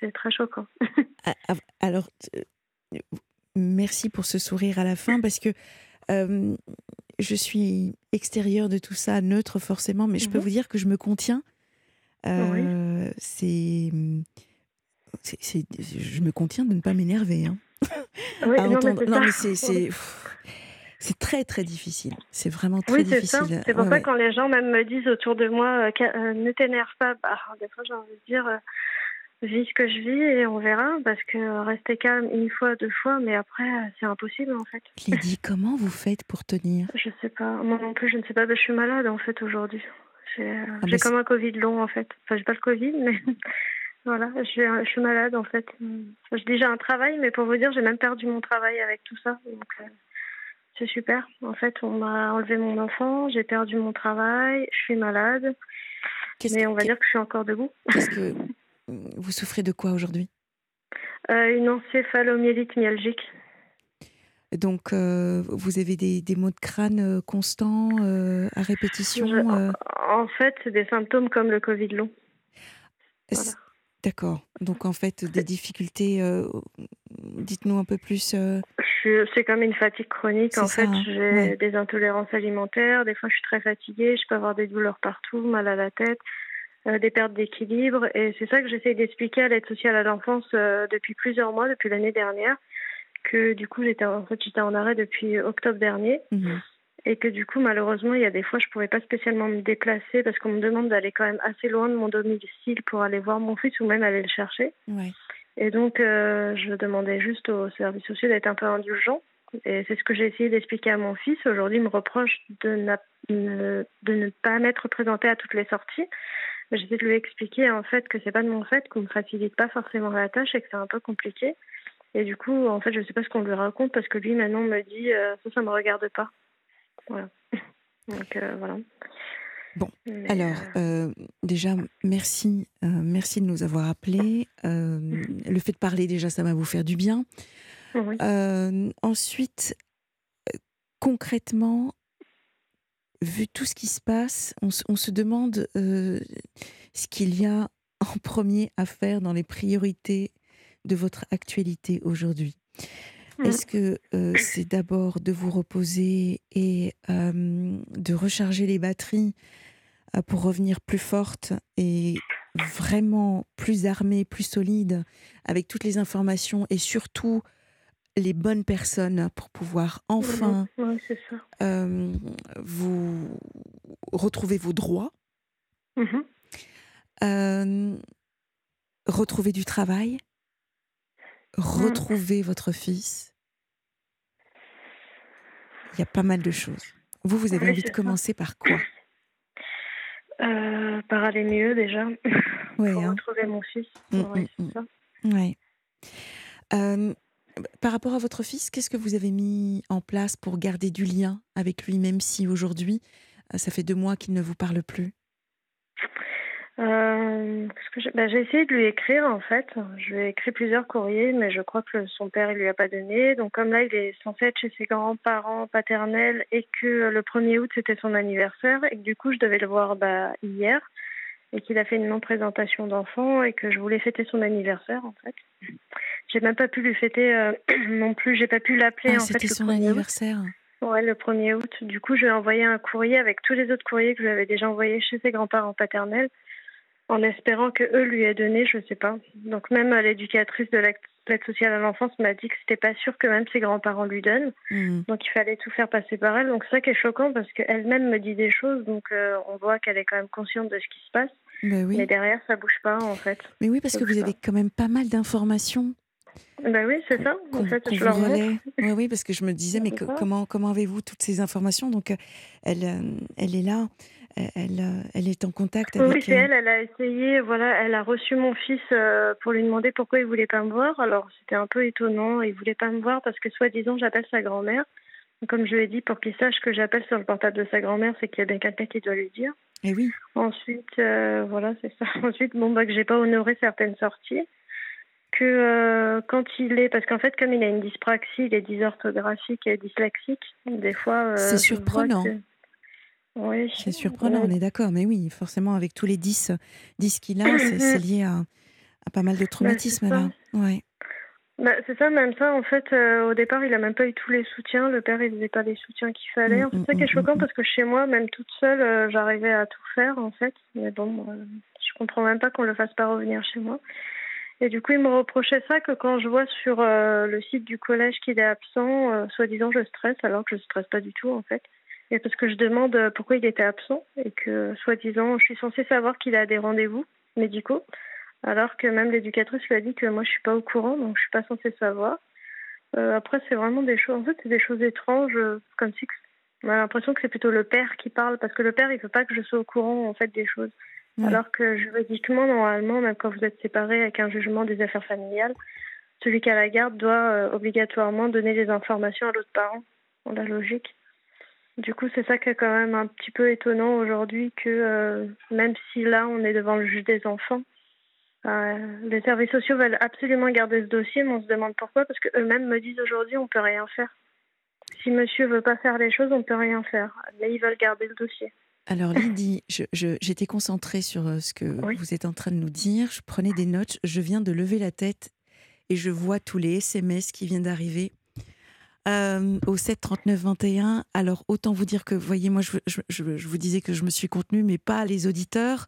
C'est très choquant. Ah, ah, alors, euh, merci pour ce sourire à la fin parce que euh, je suis extérieure de tout ça, neutre forcément, mais je peux mhm. vous dire que je me contiens. C'est. Je me contiens de ne pas m'énerver. Hein. Oui, non, mais c'est. C'est très très difficile. C'est vraiment très difficile. Oui, c'est pour ça quand les gens même me disent autour de moi, euh, euh, ne t'énerve pas. Bah, des fois, j'ai envie de dire, euh, vis ce que je vis et on verra. Parce que rester calme une fois, deux fois, mais après, c'est impossible en fait. Lydie, comment vous faites pour tenir? Je sais pas. Moi non plus, je ne sais pas. Je suis malade en fait aujourd'hui. J'ai ah, comme un Covid long en fait. Enfin, j'ai pas le Covid, mais. Voilà, je suis, je suis malade en fait. J'ai déjà un travail, mais pour vous dire, j'ai même perdu mon travail avec tout ça. Donc, c'est super. En fait, on m'a enlevé mon enfant, j'ai perdu mon travail, je suis malade. Mais on va dire que je suis encore debout. Qu'est-ce que vous souffrez de quoi aujourd'hui? Euh, Une encéphalomyélite myalgique. Donc, euh, vous avez des, des, maux de crâne euh, constants à répétition En fait, c'est des symptômes comme le Covid long. D'accord. Donc, en fait, des difficultés. Dites-nous un peu plus c'est comme une fatigue chronique. En fait, j'ai des intolérances alimentaires. Des fois, je suis très fatiguée. Je peux avoir des douleurs partout, mal à la tête, euh, des pertes d'équilibre. Et c'est ça que j'essaie d'expliquer à l'aide sociale à l'enfance euh, depuis plusieurs mois, depuis l'année dernière. Que du coup, j'étais en fait, j'étais en arrêt depuis octobre dernier. Mhm. Et que du coup, malheureusement, il y a des fois, je ne pouvais pas spécialement me déplacer parce qu'on me demande d'aller quand même assez loin de mon domicile pour aller voir mon fils ou même aller le chercher. Ouais. Et donc, euh, je demandais juste au service social d'être un peu indulgent. Et c'est ce que j'ai essayé d'expliquer à mon fils. Aujourd'hui, il me reproche de, de ne pas m'être présenté à toutes les sorties. J'essaie de lui expliquer en fait que c'est pas de mon fait, qu'on ne facilite pas forcément la tâche et que c'est un peu compliqué. Et du coup, en fait, je ne sais pas ce qu'on lui raconte parce que lui, maintenant, me dit euh, ça, ça me regarde pas. Voilà. Donc, euh, voilà. Bon, alors euh, déjà merci, euh, merci de nous avoir appelés. Euh, le fait de parler déjà, ça va vous faire du bien. ensuite, concrètement, vu tout ce qui se passe, on, se demande ce qu'il y a en premier à faire dans les priorités de votre actualité aujourd'hui. Est-ce que c'est d'abord de vous reposer et de recharger les batteries euh, pour revenir plus forte et vraiment plus armée, plus solide, avec toutes les informations et surtout les bonnes personnes pour pouvoir enfin vous retrouver vos droits, euh, retrouver du travail, retrouver votre fils. Il y a pas mal de choses. Vous, vous avez envie de commencer par quoi? Euh, par aller mieux déjà, pour hein. retrouver mon fils. Mm, mm, mm. Ouais. Euh, par rapport à votre fils, qu'est-ce que vous avez mis en place pour garder du lien avec lui, même si aujourd'hui, euh, ça fait deux mois qu'il ne vous parle plus? Euh, bah, J'ai essayé de lui écrire en fait. Je lui ai écrit plusieurs courriers, mais je crois que son père il lui a pas donné. Donc comme là il est censé être chez ses grands-parents paternels et que le 1er août c'était son anniversaire et que du coup je devais le voir bah, hier. et qu'il a fait une non-présentation d'enfant et que je voulais fêter son anniversaire en fait. J'ai même pas pu lui fêter euh, non plus, j'ai pas pu l'appeler Ah, en fait. c'était son 1er août. anniversaire. Ouais, le 1er août. Du coup, je lui ai envoyé un courrier avec tous les autres courriers que je lui avais déjà envoyés chez ses grands-parents paternels, en espérant que eux lui aient donné, je sais pas. Donc même euh, l'éducatrice de l'aide sociale à l'enfance m'a dit que c'était pas sûr que même ses grands-parents lui donnent. Hmm. Donc il fallait tout faire passer par elle. Donc ça qui est choquant parce qu'elle-même me dit des choses, donc euh, on voit qu'elle est quand même consciente de ce qui se passe. Oui. Mais derrière, ça bouge pas en fait. Mais oui, parce ça que vous avez quand même pas mal d'informations Ben oui, c'est ça. En fait, je leur. Oui, oui, parce que je me disais, mais comment, comment avez-vous toutes ces informations? Donc, euh, elle, elle est là, elle, euh, elle est en contact Oui, avec. c'est euh, elle. Elle a essayé, voilà, elle a reçu mon fils euh, pour lui demander pourquoi il voulait pas me voir. Alors c'était un peu étonnant. Il voulait pas me voir parce que soi-disant j'appelle sa grand-mère. Comme je lui ai dit, pour qu'il sache que j'appelle sur le portable de sa grand-mère, c'est qu'il y a bien quelqu'un qui doit lui dire. Eh oui, Ensuite, euh, voilà, c'est ça. Ensuite, bon, bah, que j'ai pas honoré certaines sorties. Que euh, quand il est, parce qu'en fait, comme il a une dyspraxie, il est dysorthographique et dyslexique, des fois. euh, C'est surprenant. Oui. c'est surprenant, on est d'accord. Mais oui, forcément, avec tous les 10, 10 qu'il a, c'est c'est lié à, à pas mal de traumatismes ça. là. Ouais. Bah, c'est ça, même ça. En fait, euh, au départ, il a même pas eu tous les soutiens. Le père, il faisait pas les soutiens qu'il fallait. Mm, fait, mm, c'est ça qui est mm, choquant parce que chez moi, même toute seule, euh, j'arrivais à tout faire, en fait. Mais bon, euh, je comprends même pas qu'on le fasse pas revenir chez moi. Et du coup, il me reprochait ça que quand je vois sur euh, le site du collège qu'il est absent, soi-disant je stresse, alors que je stresse pas du tout, en fait. Et parce que je demande euh, pourquoi il était absent et que, soi-disant, je suis censée savoir qu'il a des rendez-vous médicaux. Alors que même l'éducatrice lui a dit que moi je suis pas au courant, donc je suis pas censée savoir. Euh, après, c'est vraiment des choses. En fait, c'est des choses étranges, euh, comme si on a l'impression que c'est plutôt le père qui parle, parce que le père il veut pas que je sois au courant en fait des choses. Ouais. Alors que juridiquement, normalement, même quand vous êtes séparés avec un jugement des affaires familiales, celui qui a la garde doit euh, obligatoirement donner les informations à l'autre parent, dans la logique. Du coup, c'est ça qui est quand même un petit peu étonnant aujourd'hui que euh, même si là on est devant le juge des enfants, euh, les services sociaux veulent absolument garder ce dossier, mais on se demande pourquoi, parce qu'eux-mêmes me disent aujourd'hui on peut rien faire. Si monsieur veut pas faire les choses, on peut rien faire. Mais ils veulent garder le dossier. Alors Lydie, je- je- j'étais concentrée sur euh, ce que Oui. vous êtes en train de nous dire. Je prenais des notes. Je viens de lever la tête et je vois tous les SMS qui viennent d'arriver euh, au 7 39 21. Alors autant vous dire que, voyez, moi je, je- vous disais que je me suis contenue, mais pas les auditeurs.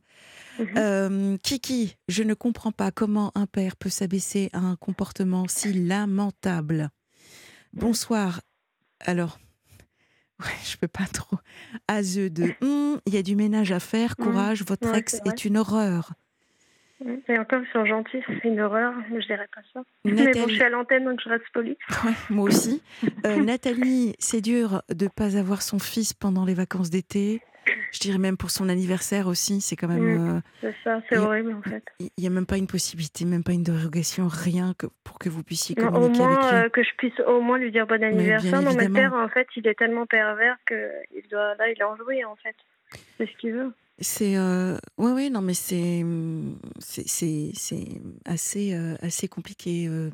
Mhm. Euh, Kiki, je ne comprends pas comment un père peut s'abaisser à un comportement si lamentable. Bonsoir. Alors, ouais, je peux pas trop. Azeux de, Hum, il y a du ménage à faire. Mhm. Courage, votre Ouais, ex est une horreur. Et encore, ils sont gentils, c'est une horreur, mais je dirais pas ça. Mais bon, je Nathalie, suis à l'antenne, donc je reste polie. Ouais, moi aussi. Euh, Nathalie, c'est dur de pas avoir son fils pendant les vacances d'été. Je dirais même pour son anniversaire aussi. C'est quand même. euh, C'est ça, c'est horrible en fait. Il n'y a même pas une possibilité, même pas une dérogation, rien que pour que vous puissiez Non, au communiquer avec moins lui. euh, que je puisse au moins lui dire bon anniversaire. Non, mais le évidemment. père, en fait, il est tellement pervers que il doit, là, il en jouer en fait. C'est ce qu'il veut. C'est euh, oui oui non mais c'est c'est c'est assez euh, assez compliqué. euh.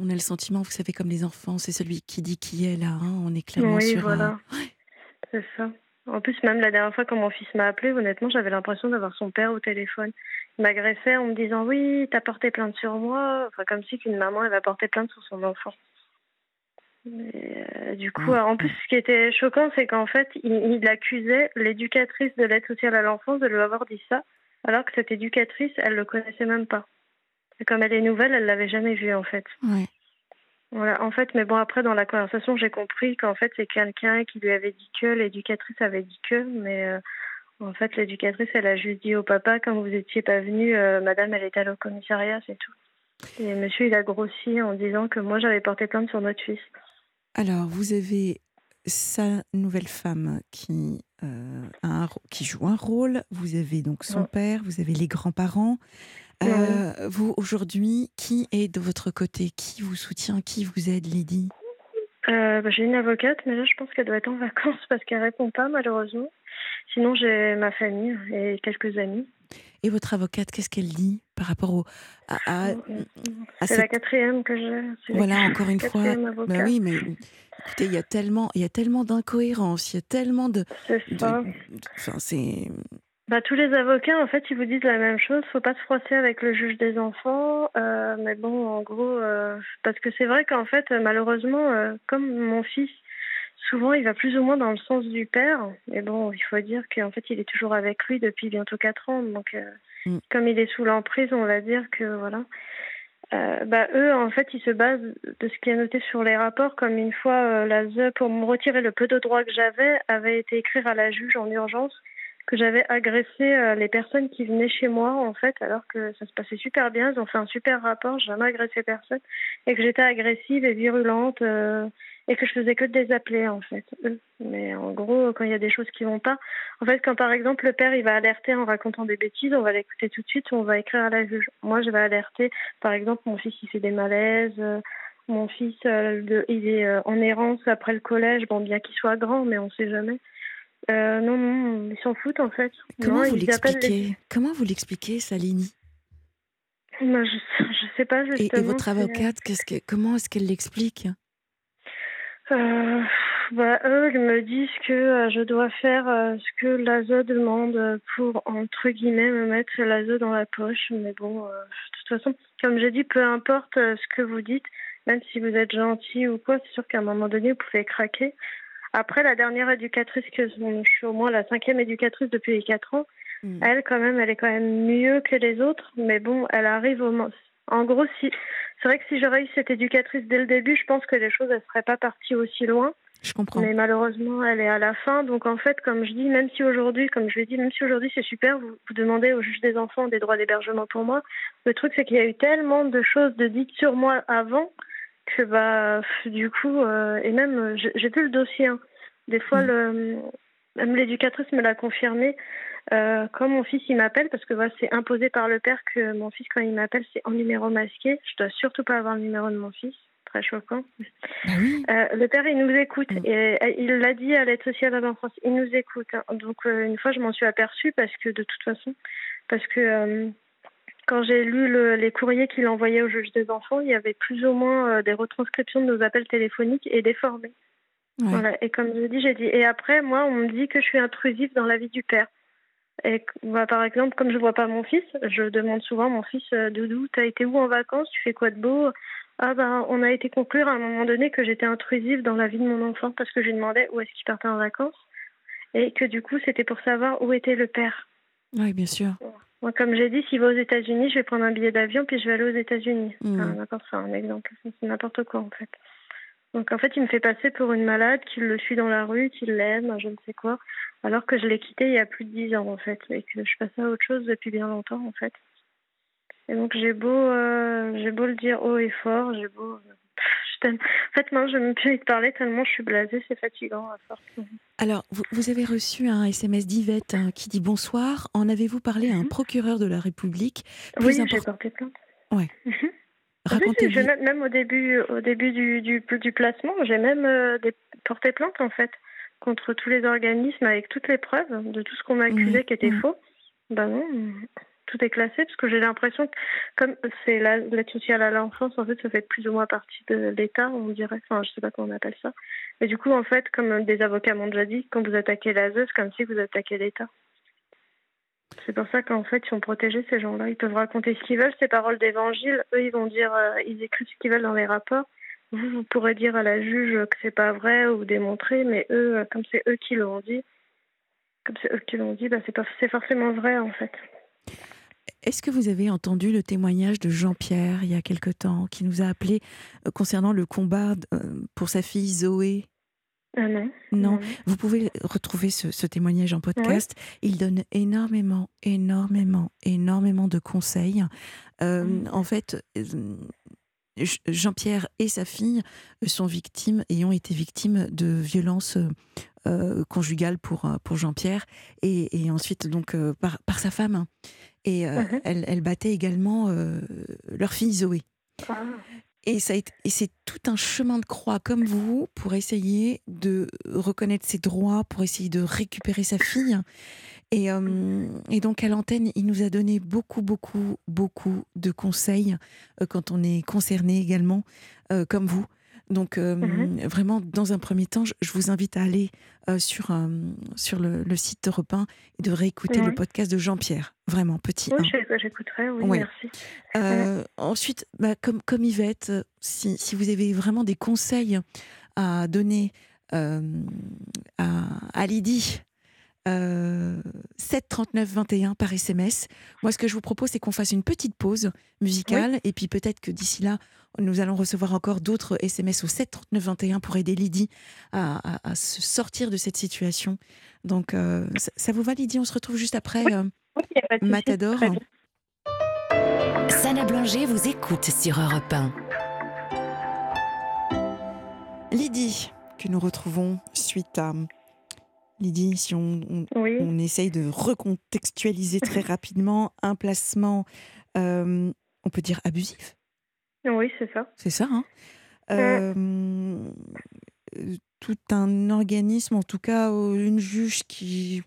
on a le sentiment, vous savez, comme les enfants, c'est celui qui dit qui est là. hein, on est clairement oui, sur. un- voilà. C'est ça. En plus, même la dernière fois quand mon fils m'a appelé, honnêtement, j'avais l'impression d'avoir son père au téléphone. Il m'agressait en me disant oui, t'as porté plainte sur moi. Enfin, comme si qu'une maman elle va porter plainte sur son enfant. Mais, euh, du coup, Ouais. en plus, ce qui était choquant, c'est qu'en fait, il, il accusait l'éducatrice de l'aide sociale à l'enfance de lui avoir dit ça, alors que cette éducatrice, elle le connaissait même pas. Et comme elle est nouvelle, elle l'avait jamais vu en fait. Ouais. Voilà, en fait, mais bon, après, dans la conversation, j'ai compris qu'en fait, c'est quelqu'un qui lui avait dit que, l'éducatrice avait dit que, mais euh, en fait, l'éducatrice, elle a juste dit au papa, quand vous étiez pas venu, euh, madame, elle est allée au commissariat, c'est tout. Et monsieur, il a grossi en disant que moi, j'avais porté plainte sur notre fils. Alors vous avez sa nouvelle femme qui euh, a un ro- qui joue un rôle. Vous avez donc son Ouais. père, vous avez les grands-parents. Euh, Vous aujourd'hui, qui est de votre côté? Qui vous soutient? Qui vous aide, Lydie? Euh, bah, j'ai une avocate, mais là, je pense qu'elle doit être en vacances parce qu'elle répond pas, malheureusement. Sinon, j'ai ma famille et quelques amis. Et votre avocate, qu'est-ce qu'elle dit par rapport au à, à- à C'est la quatrième que j'ai. Voilà, encore une fois. avocate. oui, mais écoutez, il y a tellement, il y a tellement d'incohérences, il y a tellement de, C'est ça. enfin c'est bah, tous les avocats, en fait, ils vous disent la même chose. Faut pas se froisser avec le juge des enfants. Euh, mais bon, en gros, euh, parce que c'est vrai qu'en fait, malheureusement, euh, comme mon fils, souvent, il va plus ou moins dans le sens du père. Mais bon, il faut dire qu'en fait, il est toujours avec lui depuis bientôt quatre ans. Donc, mm. comme il est sous l'emprise, on va dire que voilà. bah, eux, en fait, ils se basent de ce qui est noté sur les rapports, comme une fois la ZE, pour me retirer le peu de droits que j'avais, avait été écrire à la juge en urgence que j'avais agressé euh, les personnes qui venaient chez moi, en fait, alors que ça se passait super bien. Ils ont fait un super rapport, j'ai jamais agressé personne, et que j'étais agressive et virulente, euh, et que je faisais que de les appeler, en fait. Mais en gros, quand il y a des choses qui vont pas, en fait, quand par exemple le père il va alerter en racontant des bêtises, on va l'écouter tout de suite, ou on va écrire à la juge. Moi, je vais alerter, par exemple, mon fils il fait des malaises. Euh, mon fils, il est en errance après le collège, bon, bien qu'il soit grand, mais on sait jamais. Euh, non, non, ils s'en foutent en fait. Comment vous l'expliquez? Comment vous l'expliquez, Salini je, je sais pas justement. Et, votre avocate, que, comment est-ce qu'elle l'explique? Euh, bah, Eux, ils me disent que euh, je dois faire ce que l'ASO demande pour, entre guillemets, me mettre l'ASO dans la poche. Mais bon, de toute façon, comme j'ai dit, peu importe ce que vous dites, même si vous êtes gentil ou quoi, c'est sûr qu'à un moment donné, vous pouvez craquer. Après, la dernière éducatrice que je suis au moins la cinquième éducatrice depuis les quatre ans, hmm. elle, quand même, elle est quand même mieux que les autres. Mais bon, elle arrive au moins. En gros, si c'est vrai que si j'aurais eu cette éducatrice dès le début, je pense que les choses ne seraient pas parties aussi loin. Je comprends. Mais malheureusement, elle est à la fin. Donc en fait, comme je dis, même si aujourd'hui, comme je l'ai dit, même si aujourd'hui c'est super, vous, vous, demandez au juge des enfants des droits d'hébergement pour moi. Le truc, c'est qu'il y a eu tellement de choses de dites sur moi avant que bah du coup euh, et même j'ai vu le dossier. Hein. Des fois, mm. le, même l'éducatrice me l'a confirmé. Euh, quand mon fils il m'appelle, parce que voilà, c'est imposé par le père que mon fils quand il m'appelle c'est en numéro masqué. Je dois surtout pas avoir le numéro de mon fils. Très choquant. Ah euh, le père, il nous écoute. Mm. Et il l'a dit à l'aide sociale à l'enfance. Il nous écoute. Hein. Donc, une fois, je m'en suis aperçue parce que, de toute façon, parce que quand j'ai lu les courriers qu'il envoyait au juge des enfants, il y avait plus ou moins euh, des retranscriptions de nos appels téléphoniques et déformés. Voilà. Et comme je dis, j'ai dit. Et après, moi, on me dit que je suis intrusive dans la vie du père. Et bah, par exemple, comme je vois pas mon fils, je demande souvent mon fils euh, Doudou, t'as été où en vacances? Tu fais quoi de beau? Ah ben, on a été conclure à un moment donné que j'étais intrusive dans la vie de mon enfant parce que je lui demandais où est-ce qu'il partait en vacances et que du coup, c'était pour savoir où était le père. Oui, bien sûr. Moi, comme j'ai dit, s'il va aux États-Unis, je vais prendre un billet d'avion puis je vais aller aux États-Unis. Mmh. Enfin, quoi, un exemple. C'est n'importe quoi en fait. Donc en fait, il me fait passer pour une malade, qu'il le suit dans la rue, qu'il l'aime, je ne sais quoi, alors que je l'ai quitté il y a plus de dix ans en fait, et que je passais à autre chose depuis bien longtemps en fait. Et donc j'ai beau, euh, j'ai beau le dire haut et fort, j'ai beau. Euh, en fait, non, je ne peux plus te parler tellement je suis blasée, c'est fatigant à force. Alors, vous, vous, avez reçu un SMS d'Yvette hein, qui dit bonsoir. En avez-vous parlé à un mhm. procureur de la République Oui, j'ai porté plainte. Ouais. Racontez oui, même au début, au début du, du, du placement, j'ai même euh, des, porté plainte en fait contre tous les organismes avec toutes les preuves de tout ce qu'on m'a accusé qui était faux. Ben non, tout est classé parce que j'ai l'impression que comme c'est l'aide sociale à l'enfance, en fait, ça fait plus ou moins partie de l'État, on dirait. Enfin, je sais pas comment on appelle ça. Mais du coup, en fait, comme des avocats m'ont déjà dit, quand vous attaquez la c'est comme si vous attaquez l'État. C'est pour ça qu'en fait, ils sont protégés, ces gens-là. Ils peuvent raconter ce qu'ils veulent, ces paroles d'évangile. Eux, ils vont dire, euh, ils écrivent ce qu'ils veulent dans les rapports. Vous, vous pourrez dire à la juge que c'est pas vrai ou démontrer, mais eux, euh, comme c'est eux qui l'ont dit, comme c'est eux qui l'ont dit, bah, c'est, forcément vrai, en fait. Est-ce que vous avez entendu le témoignage de Jean-Pierre il y a quelque temps, qui nous a appelé euh, concernant le combat pour sa fille Zoé? Ah non. non. Vous pouvez retrouver ce, témoignage en podcast. Il donne énormément, énormément, énormément de conseils. Euh, mm. En fait, euh, Jean-Pierre et sa fille sont victimes et ont été victimes de violences euh, conjugales pour, pour Jean-Pierre et, ensuite donc par, par, sa femme. Et mm-hmm. elle, elle, battait également leur fille Zoé. Ah. Et, ça et c'est tout un chemin de croix comme vous pour essayer de reconnaître ses droits, pour essayer de récupérer sa fille. Et, euh, et donc à l'antenne, il nous a donné beaucoup, beaucoup, beaucoup de conseils euh, quand on est concerné également, euh, comme vous. Donc, mhm. vraiment, dans un premier temps, je, vous invite à aller sur, sur le, site Europe 1 et de réécouter le podcast de Jean-Pierre. Vraiment, petit. Oui, j'écouterai, oui, merci. Ensuite, bah, comme, comme Yvette, si, si, vous avez vraiment des conseils à donner à, à Lydie, 7 39 21 par SMS. Moi, ce que je vous propose, c'est qu'on fasse une petite pause musicale et puis peut-être que d'ici là, nous allons recevoir encore d'autres SMS au 7 39 21 pour aider Lydie à, se sortir de cette situation. Donc, euh, ça, vous va, Lydie? On se retrouve juste après oui. Euh, Matador. Sana Blanger vous écoute sur Europe 1. Lydie, que nous retrouvons suite à Lydie, si on, on, essaye de recontextualiser très rapidement un placement, euh, on peut dire abusif Oui, c'est ça. C'est ça, hein euh, Tout un organisme, en tout cas une juge qui...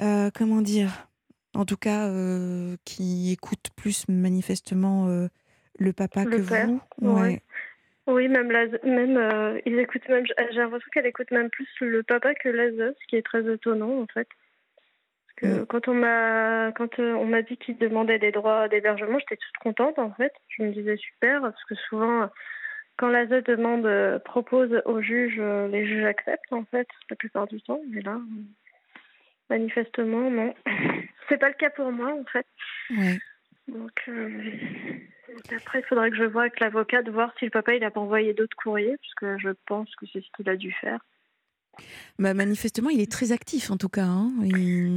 Euh, comment dire En tout cas, qui écoute plus manifestement le papa que vous. Ouais. Oui, même, même euh, ils écoutent même. J'ai l'impression qu'elle écoute même plus le papa que Lazo, ce qui est très étonnant en fait. Parce que quand on m'a quand euh, on m'a dit qu'il demandait des droits d'hébergement, j'étais toute contente en fait. Je me disais super parce que souvent quand Lazo demande euh, propose au juge, les juges acceptent en fait la plupart du temps. Mais là, manifestement non. C'est pas le cas pour moi en fait. Donc après, il faudrait que je voie avec l'avocat de voir si le papa il a pas envoyé d'autres courriers, puisque je pense que c'est ce qu'il a dû faire. Bah, manifestement, il est très actif en tout cas. Hein.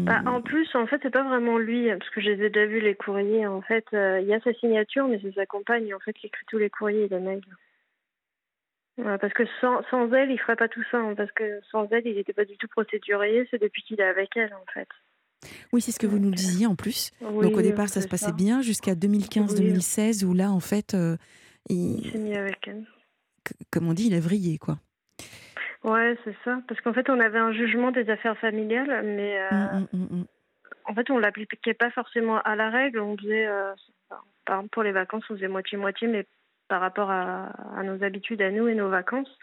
Bah, en plus, en fait, c'est pas vraiment lui, parce que j'ai déjà vu les courriers. En fait, euh, il y a sa signature, mais c'est sa compagne en fait qui écrit tous les courriers et les mails. parce que sans, sans, elle, il ferait pas tout ça. Hein, parce que sans elle, il n'était pas du tout procédurier. C'est depuis qu'il est avec elle, en fait. Oui, c'est ce que vous nous disiez en plus. Donc au départ, ça se passait bien jusqu'à 2015-2016 où là, en fait, euh, il... s'est mis avec elle. Comme on dit, il a vrillé, quoi. Ouais, c'est ça. Parce qu'en fait, on avait un jugement des affaires familiales, mais euh, mmh, mmh, mmh, en fait, on l'appliquait pas forcément à la règle. On faisait, euh, par exemple, pour les vacances, on faisait moitié-moitié, mais par rapport à, à, nos habitudes à nous et nos vacances,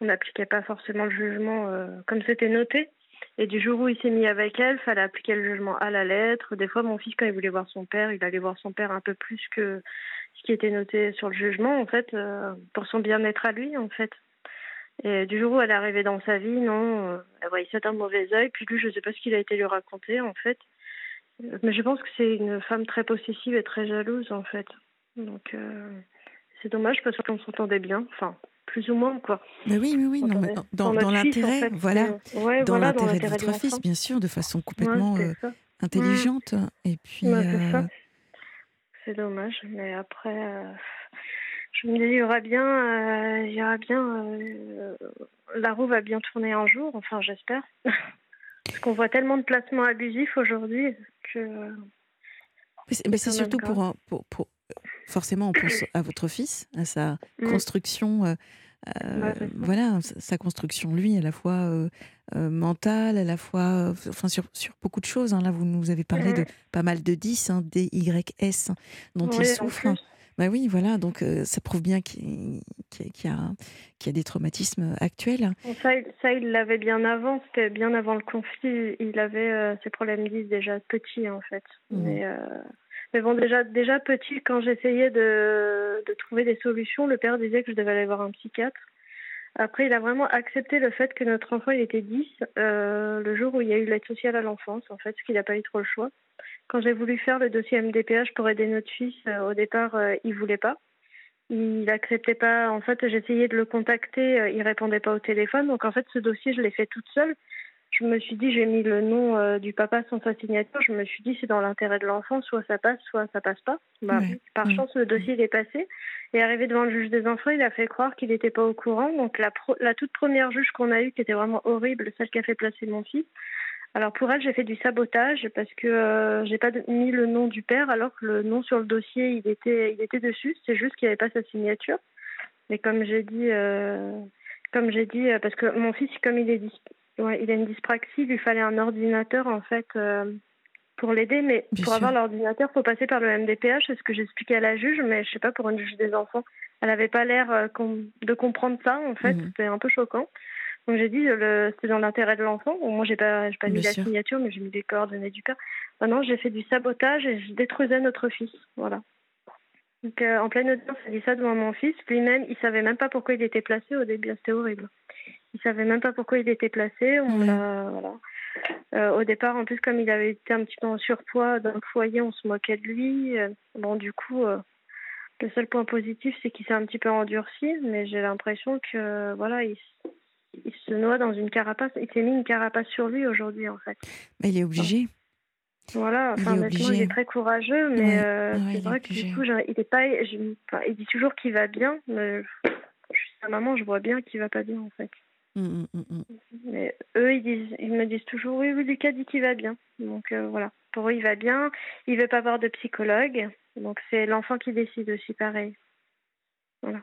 on n'appliquait pas forcément le jugement comme c'était noté. Et du jour où il s'est mis avec elle, fallait appliquer le jugement à la lettre. Des fois, mon fils, quand il voulait voir son père, il allait voir son père un peu plus que ce qui était noté sur le jugement, en fait, euh, pour son bien-être à lui, en fait. Et du jour où elle est arrivée dans sa vie, non, euh, elle voyait ça d'un mauvais œil. Puis lui, je ne sais pas ce qu'il a été lui raconter, en fait. Mais je pense que c'est une femme très possessive et très jalouse, en fait. Donc, euh, c'est dommage parce qu'on s'entendait bien. Enfin, plus ou moins quoi. Mais oui, oui, oui, non, mais dans, dans l'intérêt, voilà, dans l'intérêt de votre fils, bien sûr, de façon complètement euh, intelligente. Et puis, c'est dommage, mais après, je me dis, il y aura bien, il y aura bien, la roue va bien tourner un jour. Enfin, j'espère, parce qu'on voit tellement de placements abusifs aujourd'hui que. Mais c'est surtout pour, pour, pour, forcément, on pense à votre fils, à sa mm. construction. Euh, euh, voilà, sa construction, lui, à la fois euh, mentale, à la fois, enfin, sur, sur beaucoup de choses. Hein. Là, vous nous avez parlé de pas mal de 10, hein, DYS, dont il souffre. Bah oui, voilà, donc ça prouve bien qu'il y, a, a des traumatismes actuels. Ça, ça il l'avait bien avant, c'était bien avant le conflit. Il avait ses problèmes 10 déjà petits, en fait. Mmh. Mais mais bon, déjà, déjà petit, quand j'essayais de, de trouver des solutions, le père disait que je devais aller voir un psychiatre. Après, il a vraiment accepté le fait que notre enfant il était 10 euh, le jour où il y a eu l'aide sociale à l'enfance, en fait, parce qu'il n'a pas eu trop le choix. Quand j'ai voulu faire le dossier MDPH pour aider notre fils, euh, au départ, euh, il voulait pas. Il n'acceptait pas. En fait, j'essayais de le contacter, euh, il répondait pas au téléphone. Donc, en fait, ce dossier, je l'ai fait toute seule je me suis dit, j'ai mis le nom du papa sans sa signature. Je me suis dit, c'est dans l'intérêt de l'enfant, soit ça passe, soit ça passe pas. Bah, par chance, le dossier il est passé. Et arrivé devant le juge des enfants, il a fait croire qu'il n'était pas au courant. Donc la, la toute première juge qu'on a eue, qui était vraiment horrible, celle qui a fait placer mon fils. Alors pour elle, j'ai fait du sabotage parce que euh, j'ai pas mis le nom du père, alors que le nom sur le dossier, il était, il était dessus. C'est juste qu'il n'y avait pas sa signature. Mais comme j'ai dit, euh, comme j'ai dit, parce que mon fils, comme il est Ouais, il a une dyspraxie, il lui fallait un ordinateur en fait euh, pour l'aider, mais pour avoir l'ordinateur, il faut passer par le MDPH, c'est ce que j'expliquais à la juge, mais je sais pas pour une juge des enfants, elle n'avait pas l'air de comprendre ça, en fait. Mhm. C'était un peu choquant. Donc j'ai dit, c'est dans l'intérêt de l'enfant. moi, j'ai pas, pas mis la signature, mais j'ai mis les coordonnées du père. Maintenant, j'ai fait du sabotage et je détruisais notre fils. Voilà. Donc, en pleine audience, elle dit ça devant mon fils. Lui-même, il savait même pas pourquoi il était placé au début. C'était horrible. Il savait même pas pourquoi il était placé. On voilà. Euh, au départ, en plus, comme il avait été un petit peu en surpoids dans le foyer, on se moquait de lui. Euh, bon, du coup, euh, le seul point positif, c'est qu'il s'est un petit peu endurci, mais j'ai l'impression que, voilà, il, se noie dans une carapace. Il s'est mis une carapace sur lui aujourd'hui, en fait. Mais il est obligé. Voilà, enfin, il maintenant, il est très courageux, mais c'est vrai que du coup, il est pas. il dit toujours qu'il va bien, mais sa maman, je vois bien qu'il va pas bien, en fait. Mmh, mmh, mmh, Mais eux, ils, disent, ils me disent toujours oui, oui, Lucas dit qu'il va bien. Donc euh, voilà, pour eux, il va bien. Il veut pas voir de psychologue. Donc c'est l'enfant qui décide aussi, pareil. Voilà.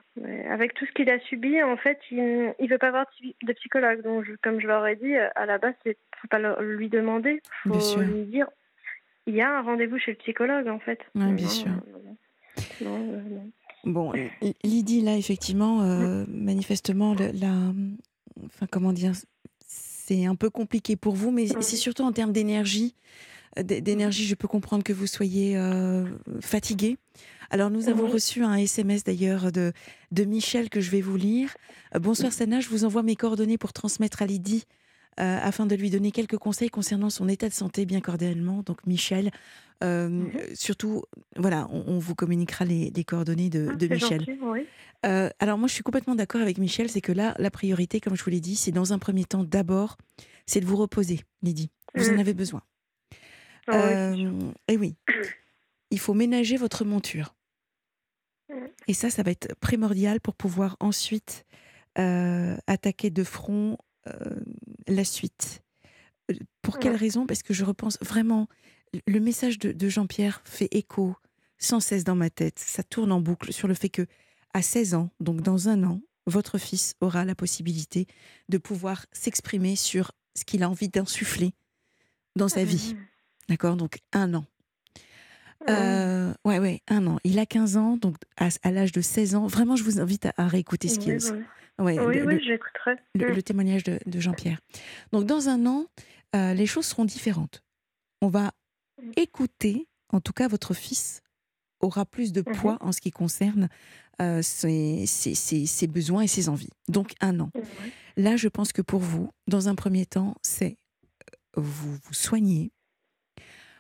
avec tout ce qu'il a subi, en fait, il ne veut pas voir de psychologue. Donc, comme je leur ai dit, à la base, il ne faut pas lui demander. Il faut lui dire il y a un rendez-vous chez le psychologue, en fait. Oui, bien sûr. bon, Lydie, là, effectivement, euh, manifestement, la, enfin comment dire, c'est un peu compliqué pour vous, mais c'est surtout en termes d'énergie. Euh, d'énergie, je peux comprendre que vous soyez euh, fatigué. Alors nous avons reçu un SMS d'ailleurs de, de Michel que je vais vous lire. Euh, bonsoir Sana, je vous envoie mes coordonnées pour transmettre à Lydie euh, afin de lui donner quelques conseils concernant son état de santé bien cordialement. Donc Michel, euh, mhm. surtout, voilà, on, vous communiquera les, coordonnées de, ah, Michel. Euh, alors moi, je suis complètement d'accord avec Michel, c'est que là, la priorité, comme je vous l'ai dit, c'est dans un premier temps, d'abord, c'est de vous reposer, Lydie. Vous en avez besoin. Ah et oui, il faut ménager votre monture. Et ça, ça va être primordial pour pouvoir ensuite attaquer de front euh, la suite. Euh, pour quelle raison? Parce que je repense vraiment, le message de, Jean-Pierre fait écho sans cesse dans ma tête. Ça tourne en boucle sur le fait que, à 16 ans, donc dans un an, votre fils aura la possibilité de pouvoir s'exprimer sur ce qu'il a envie d'insuffler dans sa vie. D'accord Donc un an. Euh, ouais, ouais, un an. Il a 15 ans, donc à, l'âge de 16 ans, vraiment, je vous invite à, réécouter ce qu'il oui, oui, j'écouterai. Le, mm. témoignage de, Jean-Pierre. Donc, dans un an, euh, les choses seront différentes. On va mm. écouter, en tout cas, votre fils aura plus de poids mm-hmm. en ce qui concerne euh, ses, ses, besoins et ses envies. Donc, un an. Là, je pense que pour vous, dans un premier temps, c'est euh, vous vous soigner,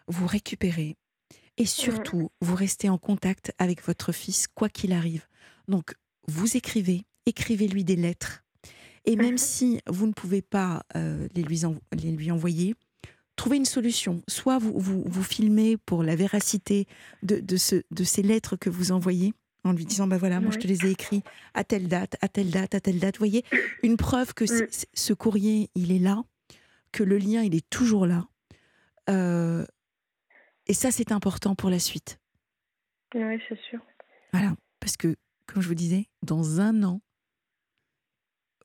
vous récupérer et mm. surtout, vous restez en contact avec votre fils, quoi qu'il arrive. Donc, vous écrivez, écrivez-lui des lettres. Et même mhm. si vous ne pouvez pas euh, les, lui les, lui envoyer, trouvez une solution. Soit vous, vous, filmez pour la véracité de, de, ce, de, ces lettres que vous envoyez, en lui disant, ben voilà, moi je te les ai écrits à telle date, à telle date, à telle date. Vous voyez, une preuve que ce courrier, il est là, que le lien, il est toujours là. Euh, et ça, c'est important pour la suite. Oui, c'est sûr. Voilà, parce que, comme je vous disais, dans un an,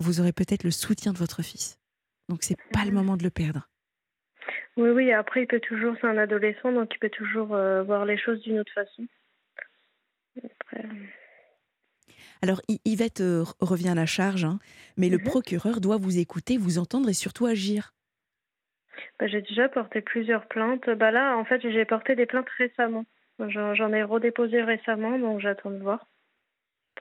vous aurez peut-être le soutien de votre fils. Donc c'est pas le moment de le perdre. Oui, oui, après il peut toujours, c'est un adolescent, donc il peut toujours euh, voir les choses d'une autre façon. Euh. Alors Yvette euh, revient à la charge, hein, mais le mhm. procureur doit vous écouter, vous entendre et surtout agir. Bah, j'ai déjà porté plusieurs plaintes. Bah là, en fait, j'ai porté des plaintes récemment. J'en ai redéposé récemment, donc j'attends de voir.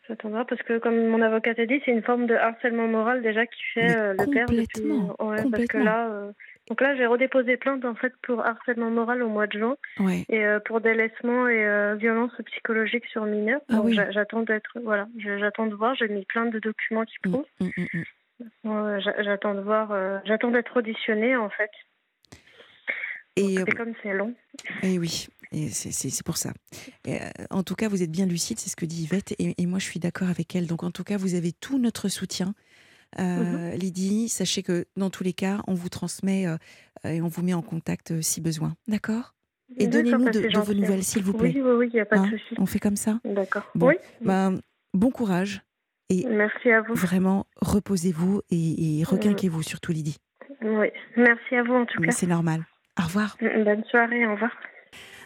J'attendrai parce que, comme mon avocat a dit, c'est une forme de harcèlement moral déjà qui fait euh, le père depuis. Ouais, parce que là, euh, donc là, j'ai redéposé plainte en fait pour harcèlement moral au mois de juin et euh, pour délaissement et violence psychologique sur mineur. Ah donc j'attends d'être, voilà, j'attends de voir. J'ai mis plein de documents qui mmh, prouvent. Mmh, j'attends de voir, j'attends d'être auditionnée en fait. Et c'est comme c'est long. Et oui, c'est pour ça. Euh, en tout cas, vous êtes bien lucide, c'est ce que dit Yvette, et, moi je suis d'accord avec elle. Donc en tout cas, vous avez tout notre soutien. Euh, mhm. Lydie, sachez que dans tous les cas, on vous transmet euh, et on vous met en contact si besoin. D'accord? Et donnez-nous de, vos nouvelles, s'il vous plaît. Oui, oui, il n'y a pas de hein? souci. On fait comme ça? D'accord. oui. Ben, bon courage. Et Merci à vous. Vraiment, reposez-vous et, et requinquez-vous, surtout Lydie. Oui, merci à vous en tout cas. C'est normal. Au revoir. Bonne soirée, au revoir.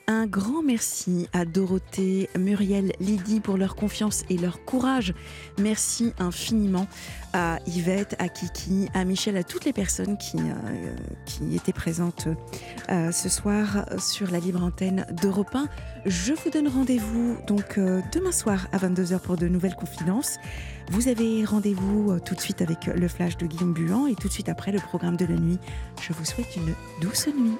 Un grand merci à Dorothée, Muriel, Lydie pour leur confiance et leur courage. Merci infiniment à Yvette, à Kiki, à Michel, à toutes les personnes qui, euh, étaient présentes euh, ce soir sur la libre antenne d'Europe 1. Je vous donne rendez-vous donc euh, demain soir à 22h pour de nouvelles confidences. Vous avez rendez-vous tout de suite avec le flash de Guillaume Buan et tout de suite après le programme de la nuit. Je vous souhaite une douce nuit.